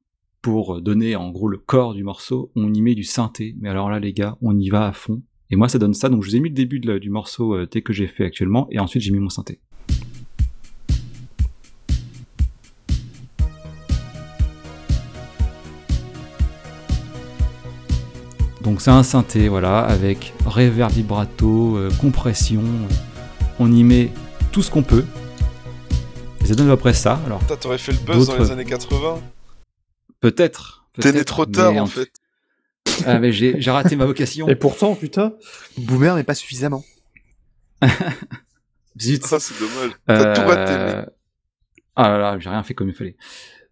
pour donner en gros le corps du morceau, on y met du synthé. Mais alors là, les gars, on y va à fond. Et moi, ça donne ça. Donc, je vous ai mis le début de du morceau euh, tel que j'ai fait actuellement. Et ensuite, j'ai mis mon synthé. Donc c'est un synthé, voilà, avec reverb vibrato, euh, compression. euh, on y met tout ce qu'on peut. Et ça donne à peu près ça. Alors t'aurais fait le buzz dans les années 80. Peut-être. T'es né peut-être, trop tard mais en fait. Ah, mais j'ai j'ai raté ma vocation. Et pourtant, putain, Boomer, mais pas suffisamment. Zut. Ça, c'est dommage. T'as tout raté. Euh, Ah là là, j'ai rien fait comme il fallait.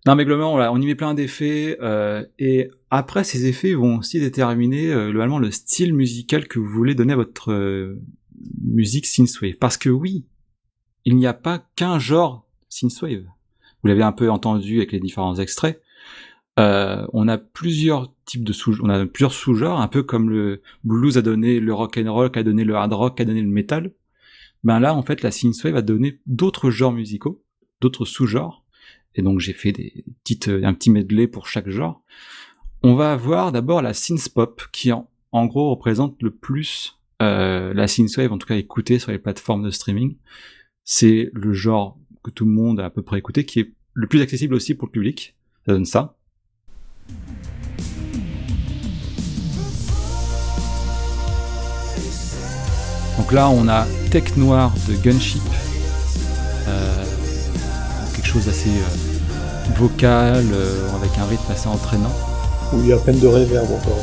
Non, mais globalement, voilà, on y met plein d'effets. euh, et après, ces effets vont aussi déterminer euh, globalement le style musical que vous voulez donner à votre euh, musique synthwave. Parce que oui, il n'y a pas qu'un genre synthwave. Vous l'avez un peu entendu avec les différents extraits. Euh, on a plusieurs types de sous, on a plusieurs sous-genres, un peu comme le blues a donné le rock and roll, a donné le hard rock, a donné le metal. Ben là, en fait, la synthwave a donné d'autres genres musicaux, d'autres sous-genres. Et donc, j'ai fait des petites, un petit medley pour chaque genre. On va avoir d'abord la synthpop, qui en, en gros représente le plus euh, la synthwave, en tout cas écoutée sur les plateformes de streaming. C'est le genre que tout le monde a à peu près écouté, qui est le plus accessible aussi pour le public. Ça donne ça. Donc là, on a Tech Noir de Gunship. Euh, quelque chose d'assez euh, vocal, euh, avec un rythme assez entraînant. A à peine de réverb encore.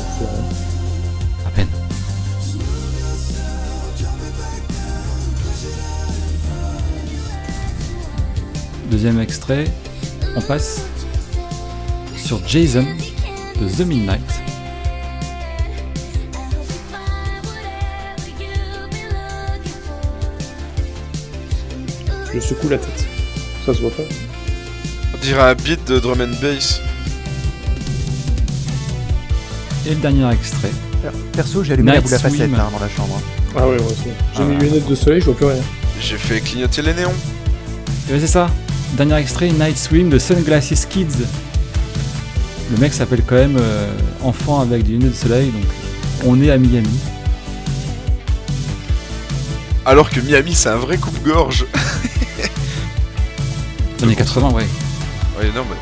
À peine. Deuxième extrait, on passe sur Jason de The Midnight. Je secoue la tête. Ça se voit pas. On dirait un beat de drum and bass. Et le dernier extrait, Perso, j'ai allumé la boule à facettes hein, dans la chambre. Ah ouais, moi aussi. J'ai Ah mes ouais. lunettes de soleil, je vois plus rien. J'ai fait clignoter les néons. Et ouais, c'est ça. Dernier extrait, Night Swim de Sunglasses Kids. Le mec s'appelle quand même euh, Enfant avec des lunettes de soleil, donc on est à Miami. Alors que Miami, c'est un vrai coupe-gorge. Années 80, ouais. Ouais, non, mais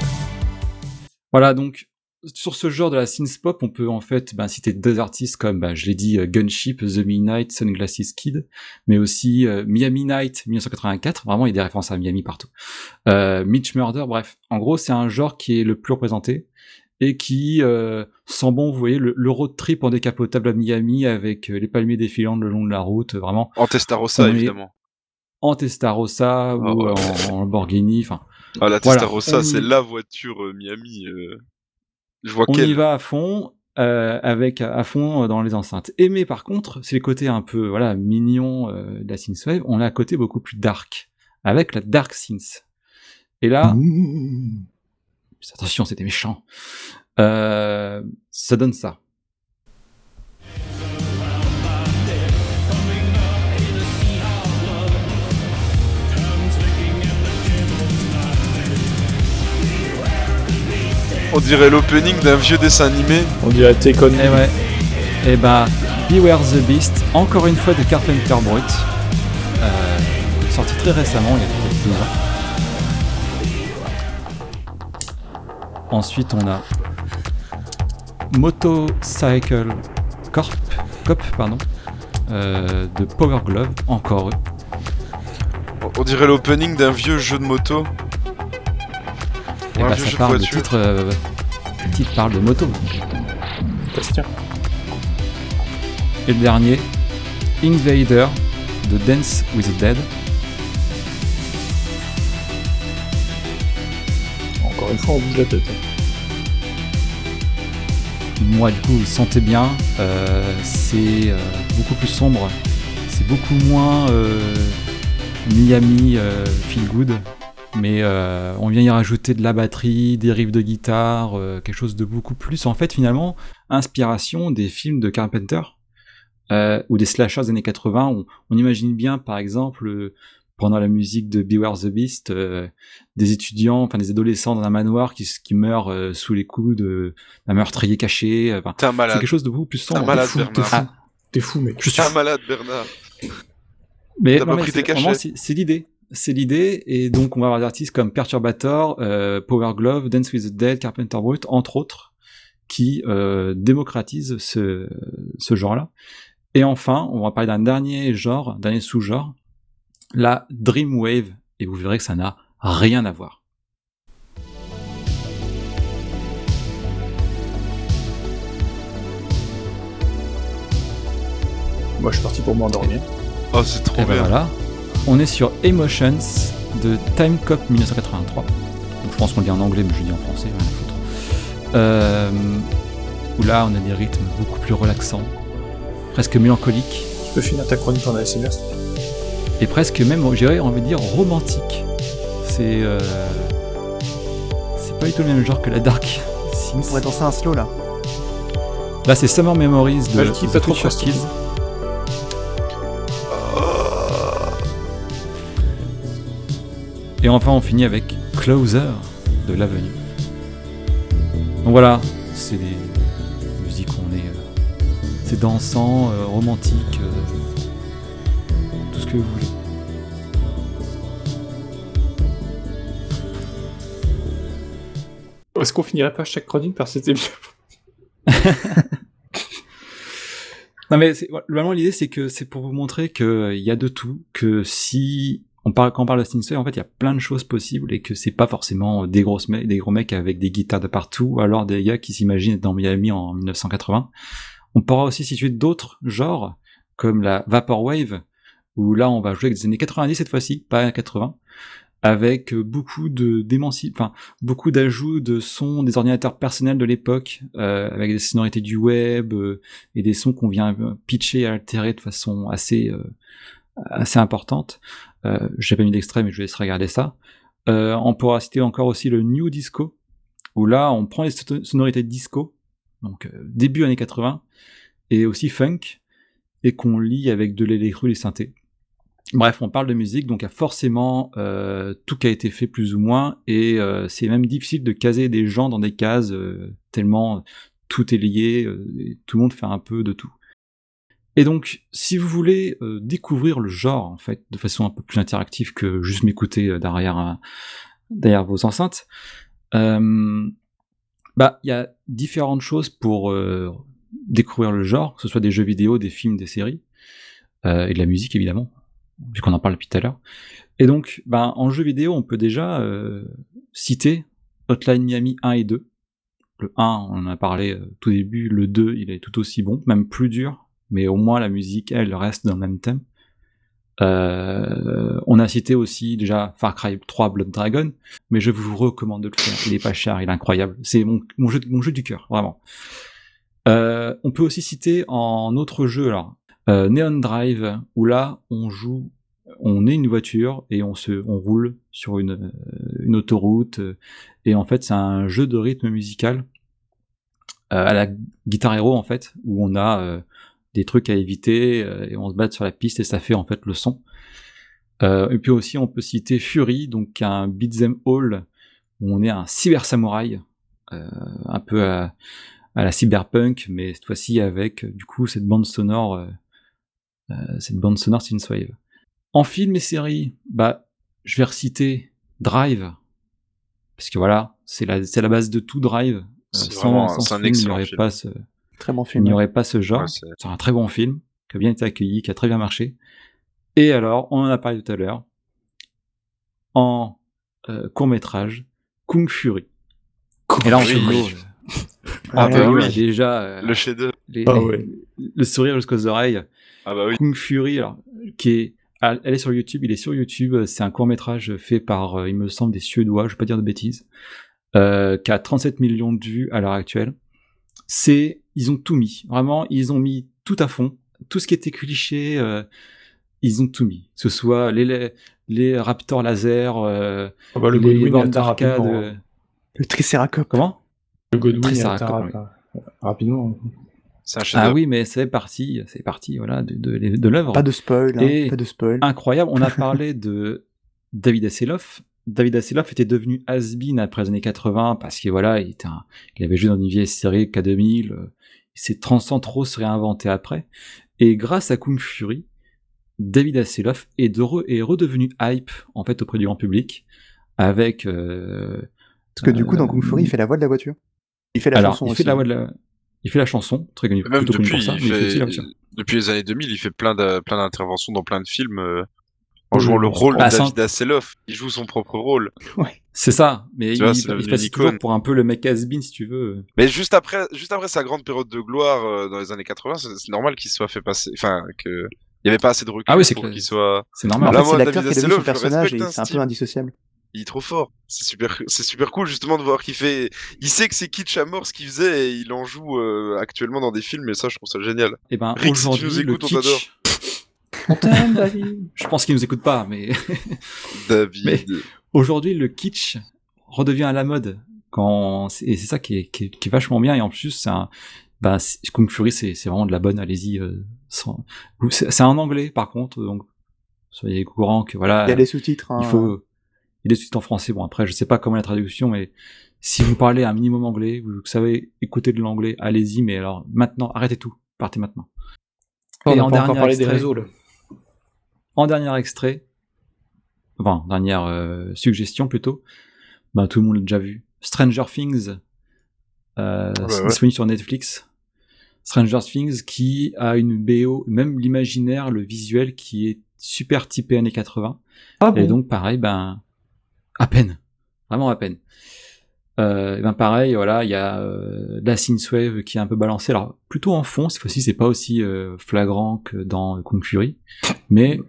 Voilà, donc sur ce genre de la synth pop, on peut en fait ben, citer deux artistes comme, ben, je l'ai dit, euh, Gunship, The Midnight, Sunglasses Kid, mais aussi euh, Miami Night 1984. Vraiment, il y a des références à Miami partout. Euh, Mitch Murder, bref. En gros, c'est un genre qui est le plus représenté et qui euh, sent bon, vous voyez, le, le road trip en décapotable à Miami avec les palmiers défilant le long de la route, vraiment en Testarossa, évidemment. En Testarossa ou Ah ouais. en, en Lamborghini, enfin Ah, la Voilà, Testarossa, c'est la voiture euh, Miami. euh. Je vois on quelle. y va à fond, euh, avec à fond euh, dans les enceintes. Et mais par contre, c'est le côté un peu voilà mignon euh, de la synthwave. On a un côté beaucoup plus dark, avec la dark synth. Et là, attention, c'était méchant. Euh, ça donne ça. On dirait l'opening d'un vieux dessin animé. On dirait Me. Et ouais. Et bah, Beware the Beast, encore une fois de Carpenter Brut, euh, sorti très récemment, il y a peut-être deux ans. Ensuite, on a Motorcycle Corp, Cop, pardon, euh, de Power Glove, encore eux. On dirait l'opening d'un vieux jeu de moto. Et bah, ça jeu de parle, le titre, euh, le titre parle de moto. Bastien. Et le dernier, Invader de Dance with the Dead. Encore une fois, on bouge la tête. hein. Moi, du coup, vous le sentez bien, euh, c'est euh, beaucoup plus sombre, c'est beaucoup moins euh, Miami euh, feel good, mais euh, on vient y rajouter de la batterie, des riffs de guitare, euh, quelque chose de beaucoup plus, en fait, finalement, inspiration des films de Carpenter euh, ou des slashers des années 80. On, on imagine bien, par exemple, euh, pendant la musique de Beware the Beast, euh, des étudiants, enfin des adolescents dans un manoir qui, qui meurent euh, sous les coups de- d'un meurtrier caché. enfin, T'es un c'est quelque chose de beaucoup plus T'es un sombre. malade, fou, t'es fou. T'es fou, mec. Je suis T'es un malade, Bernard. Mais, T'as non, pas mais tes c'est l'idée. C'est l'idée, et donc on va avoir des artistes comme Perturbator, euh, Power Glove, Dance with the Dead, Carpenter Brut, entre autres, qui euh, démocratisent ce, ce genre-là. Et enfin, on va parler d'un dernier genre, un dernier sous-genre, la Dreamwave, et vous verrez que ça n'a rien à voir. Moi, je suis parti pour m'endormir. Oh, c'est trop Et ben bien. voilà, on est sur Emotions de Time Cop 1983. Donc, je pense qu'on le dit en anglais, mais je le dis en français, rien à foutre. Euh, où là, on a des rythmes beaucoup plus relaxants, presque mélancoliques, Tu peux finir ta chronique en ASMR et presque même, j'irais, on va dire, romantiques. C'est euh, c'est pas du tout le même genre que la dark On synth. pourrait danser un slow là. Là, c'est Summer Memories de The Future facile. Kids. Et enfin, on finit avec Closer de l'Avenue. Donc voilà, c'est des musiques où on est. euh, c'est dansant, euh, romantique, euh, tout ce que vous voulez. Est-ce qu'on finirait pas chaque chronique par c'était bien Non mais vraiment l'idée c'est que c'est pour vous montrer qu'il y a de tout, que si on parle quand on parle de Sinister, en fait il y a plein de choses possibles et que c'est pas forcément des grosses des gros mecs avec des guitares de partout, ou alors des gars qui s'imaginent être dans Miami en 1980. On pourra aussi situer d'autres genres comme la Vaporwave où là on va jouer avec des années 90 cette fois-ci, pas 80 avec beaucoup de enfin beaucoup d'ajouts de sons des ordinateurs personnels de l'époque, euh, avec des sonorités du web euh, et des sons qu'on vient euh, pitcher et altérer de façon assez euh, assez importante. Euh, J'ai pas mis d'extrait, mais je vous laisserai regarder ça. Euh, on pourra citer encore aussi le New Disco, où là on prend les so- sonorités de disco, donc euh, début années 80, et aussi funk, et qu'on lie avec de l'électro et des synthés. Bref, on parle de musique, donc il y a forcément euh, tout qui a été fait plus ou moins, et c'est même difficile de caser des gens dans des cases, tellement tout est lié, et tout le monde fait un peu de tout. Et donc, si vous voulez euh, découvrir le genre, en fait, de façon un peu plus interactive que juste m'écouter euh, derrière, un- derrière vos enceintes, euh, bah, il y a différentes choses pour euh, découvrir le genre, que ce soit des jeux vidéo, des films, des séries, euh, et de la musique, évidemment, puisqu'on en parle depuis tout à l'heure. Et donc, ben, en jeu vidéo, on peut déjà euh, citer Hotline Miami 1 et 2. Le 1, on en a parlé euh, tout début, le 2, il est tout aussi bon, même plus dur, mais au moins la musique, elle, reste dans le même thème. Euh, on a cité aussi déjà Far Cry 3 Blood Dragon, mais je vous recommande de le faire. Il est pas cher, il est incroyable. C'est mon, jeu, mon jeu du cœur, vraiment. Euh, on peut aussi citer en autre jeu, alors, euh, Neon Drive, où là, on joue, on est une voiture et on se, on roule sur une, une autoroute, et en fait, c'est un jeu de rythme musical à la Guitar Hero, en fait, où on a des trucs à éviter euh, et on se bat sur la piste et ça fait en fait le son. Euh, et puis aussi, on peut citer Fury, donc un beat'em all où on est un cyber samouraï, euh, un peu à, à la cyberpunk, mais cette fois-ci avec du coup cette bande sonore, euh, euh, cette bande sonore synthwave. En film et série, bah, je vais reciter Drive, parce que voilà, c'est la, c'est la base de tout Drive. Euh, sans, vraiment- sans un film, il n'y aurait film. pas ce, Très bon il film. n'y aurait pas ce genre. Ouais, c'est- un très bon film, qui a bien été accueilli, qui a très bien marché. Et alors, on en a parlé tout à l'heure, en court métrage, Kung Fury. Et là, on Fury. se dit, Ah bah oui. déjà euh, Le les- Ah les- le sourire jusqu'aux oreilles. Ah bah oui. Kung Fury, alors, qui est, elle est sur YouTube, il est sur YouTube, c'est un court métrage fait par, euh, il me semble, des Suédois, je vais pas dire de bêtises, euh, qui a 37 millions de vues à l'heure actuelle. C'est, ils ont tout mis, vraiment, ils ont mis tout à fond, tout ce qui était cliché, euh, ils ont tout mis, que ce soit les, les, les Raptors laser, euh, Ah bah, le les Godwin bornes d'arcade, rapidement. euh, Le Triceracop. comment? Le Godwin saracop, rap- rapidement. Chef-d'œuvre. Ah oui, mais c'est parti, c'est parti, voilà, de, de, de l'œuvre. Pas de spoil, hein, Et- pas de spoil. incroyable. On a parlé de David Hasselhoff. David Hasselhoff était devenu has-been après les années 80 parce que voilà, il, était un- il avait joué dans une vieille série K2000. euh, Il s'est trans- sans trop se réinventer après. Et grâce à Kung Fury, David Hasselhoff est, de re- est redevenu hype en fait auprès du grand public avec. euh, Parce que du coup, dans euh, Kung Fury, il fait la voix de la voiture. Il fait la alors, chanson il aussi. fait la voix de la. Il fait la chanson, très connu, Même plutôt connu depuis, pour ça, il mais il fait fait- aussi la voiture. depuis les années 2000, il fait plein d'interventions dans plein de films euh, en jouant le rôle Ah, de David Hasselhoff. Il joue son propre rôle. C'est ça, mais Tu il, vois, il se passe toujours pour un peu le mec has-been, si tu veux. Mais juste après, juste après sa grande période de gloire euh, dans les années 80, c'est normal qu'il soit fait passer, enfin que il y avait pas assez de recul Ah oui, c'est pour qu'il soit. C'est En normal. Là, fait, moi, c'est l'acteur David qui a devenu son personnage et respecte, c'est un peu indissociable. Il est trop fort. C'est super, c'est super cool justement de voir qu'il fait. Il sait que c'est kitsch à mort ce qu'il faisait et il en joue euh, actuellement dans des films et ça, je trouve ça génial. Et ben Rick, si tu aujourd'hui le écoutes, on kitsch. On t'aime, David. Je pense qu'il nous écoute pas, mais David. Mais- aujourd'hui le kitsch redevient à la mode. Quand et c'est ça qui est, qui, est, qui est vachement bien et en plus c'est un bah, c'est- Kung Fury c'est vraiment de la bonne. Allez-y. euh, sans- c'est en anglais par contre donc soyez au courant que voilà Il y a des sous-titres. hein. il faut il est sous en français. Bon après je sais pas comment la traduction mais si vous parlez un minimum anglais, vous savez écouter de l'anglais, allez-y. Mais alors maintenant arrêtez tout, partez maintenant. On Et n'a en pas encore dernier parlé des extrait- réseaux, là. En dernier extrait, enfin, dernière euh, suggestion plutôt, ben, tout le monde l'a déjà vu. Stranger Things, euh, ouais, ouais. disponible sur Netflix. Stranger Things qui a une BO, même l'imaginaire, le visuel qui est super typé années 80. Ah Et donc pareil, ben à peine, vraiment à peine. Euh, et ben pareil, voilà, il y a euh, la synthwave qui est un peu balancée. Alors plutôt en fond, cette fois-ci c'est pas aussi euh, flagrant que dans Kung Fury, mais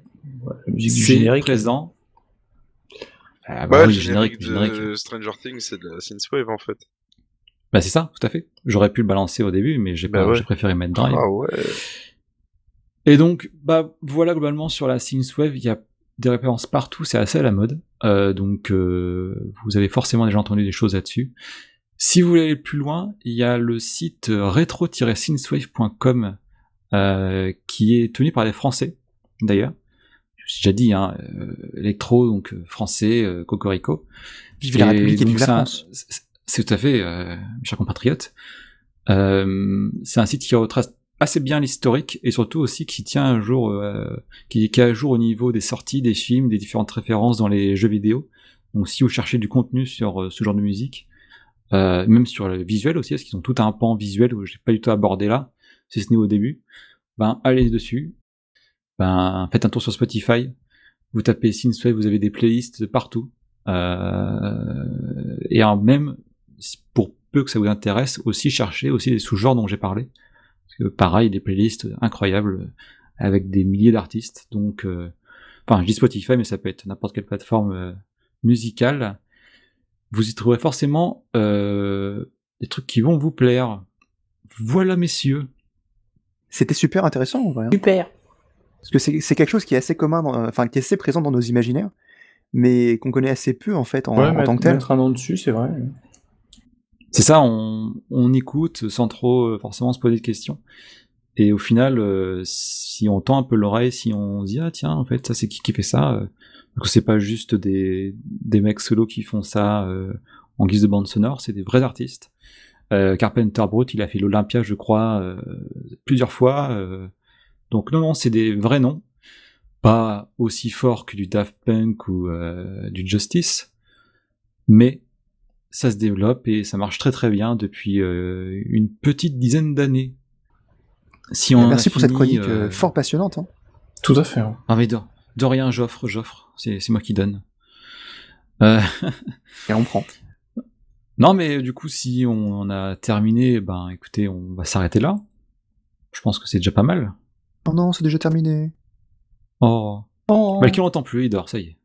la musique du générique. présent. Ah, Ouais, bah le oui, générique, le générique. de Stranger Things, c'est de la synthwave en fait. Bah c'est ça, tout à fait. J'aurais pu le balancer au début, mais j'ai Bah ouais. préféré mettre Drive. Ah ouais. Et donc, bah voilà globalement sur la synthwave, il y a des références partout, c'est assez à la mode. Euh, donc euh, vous avez forcément déjà entendu des choses là-dessus. Si vous voulez aller plus loin, il y a le site retro-synthwave.com euh, qui est tenu par des Français, d'ailleurs. J'ai déjà dit, hein, euh, électro, donc euh, français, euh, cocorico. Vive la République et vive la France. c'est- tout à fait, euh, mes chers compatriotes. Euh, c'est un site qui retrace assez bien l'historique et surtout aussi qui tient un jour, euh, qui, qui est à jour au niveau des sorties, des films, des différentes références dans les jeux vidéo. Donc si vous cherchez du contenu sur ce genre de musique, euh, même sur le visuel aussi, parce qu'ils ont tout un pan visuel où j'ai pas du tout abordé là, si ce n'est au début, ben allez dessus. Ben faites un tour sur Spotify, vous tapez Synthwave, vous avez des playlists de partout. Euh, et en même pour peu que ça vous intéresse, aussi chercher aussi des sous-genres dont j'ai parlé. Parce que pareil, des playlists incroyables avec des milliers d'artistes. Donc, euh, enfin, je dis Spotify, mais ça peut être n'importe quelle plateforme euh, musicale. Vous y trouverez forcément euh, des trucs qui vont vous plaire. Voilà, messieurs. C'était super intéressant en vrai. hein. Super. Parce que c'est quelque chose qui est assez commun, dans- enfin qui est assez présent dans nos imaginaires, mais qu'on connaît assez peu en fait en, Ouais, en mettre, tant que tel. mettre un nom dessus, c'est vrai. C'est ça, on, on écoute sans trop euh, forcément se poser de questions. Et au final, euh, si on tend un peu l'oreille, si on se dit ah tiens en fait ça c'est qui qui fait ça, euh, donc c'est pas juste des des mecs solos qui font ça euh, en guise de bande sonore, c'est des vrais artistes. Euh, Carpenter Brut, il a fait l'Olympia, je crois, euh, plusieurs fois. Donc non non, c'est des vrais noms, pas aussi forts que du Daft Punk ou euh, du Justice, mais ça se développe et ça marche très très bien depuis euh, une petite dizaine d'années. Si on Merci pour cette chronique euh, fort passionnante. hein. Tout à fait. hein. Ah mais de, de rien, j'offre, j'offre. C'est c'est moi qui donne. Euh, Et on prend. non mais du coup si on en a terminé, ben écoutez, on va s'arrêter là. Je pense que c'est déjà pas mal. Oh non, c'est déjà terminé. Oh. Oh. Bah qui l'entend plus, il dort, ça y est.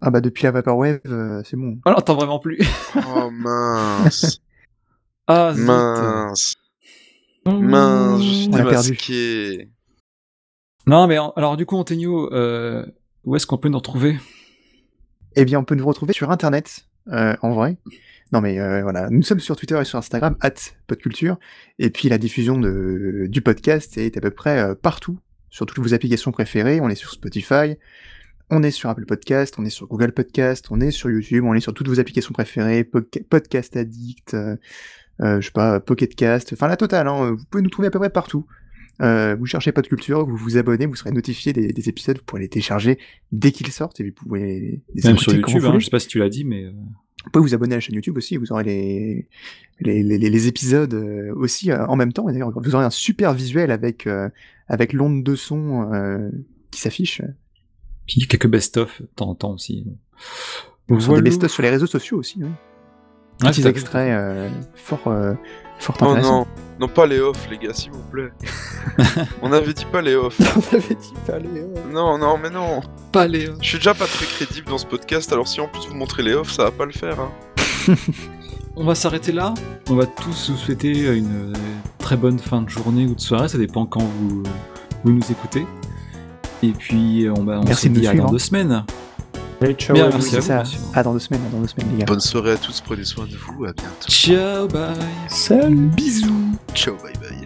Ah bah depuis la Vaporwave, euh, c'est bon. On l'entend vraiment plus. Oh mince. Ah zut. mince. Mince, je suis On l'a perdu. Non mais en- alors du coup Antonio, euh, où est-ce qu'on peut nous retrouver? Eh bien, on peut nous retrouver sur Internet, euh, en vrai. Non mais euh, voilà, nous sommes sur Twitter et sur Instagram, at podculture, et puis la diffusion de, du podcast est à peu près euh, partout, sur toutes vos applications préférées, on est sur Spotify, on est sur Apple Podcast, on est sur Google Podcast, on est sur YouTube, on est sur toutes vos applications préférées, Podca- Podcast Addict, euh, je sais pas, Pocket Cast, enfin la totale, hein, vous pouvez nous trouver à peu près partout. Euh, vous cherchez Podculture, vous vous abonnez, vous serez notifié des, des épisodes, vous pourrez les télécharger dès qu'ils sortent, et vous pouvez les, Même sur YouTube, hein, je sais pas si tu l'as dit, mais euh, Vous pouvez vous abonner à la chaîne YouTube aussi, vous aurez les, les, les, les- les épisodes euh, aussi euh, en même temps. Et d'ailleurs, vous aurez un super visuel avec, euh, avec l'onde de son euh, qui s'affiche. puis quelques best-of de temps en temps aussi. Vous aurez des best sur les réseaux sociaux aussi. hein. Ouais, Petits extraits euh, fort, fort Oh non, non pas les off les gars, s'il vous plaît. On avait dit pas les off. On avait dit pas les, euh, Non, non, mais non. Pas les. Je suis déjà pas très crédible dans ce podcast, alors si en plus vous montrez les off, ça va pas le faire. Hein. On va s'arrêter là. On va tous vous souhaiter une très bonne fin de journée ou de soirée, ça dépend quand vous, vous nous écoutez. Et puis on, va on Merci se dit à dans deux semaines. Allez, ciao. Bien, à vous. merci c'est à vous. Ah, dans deux semaines, dans deux semaines, les gars. Bonne soirée à tous, prenez soin de vous, à bientôt. Ciao, bye. Salut. Bisous. Ciao, bye bye.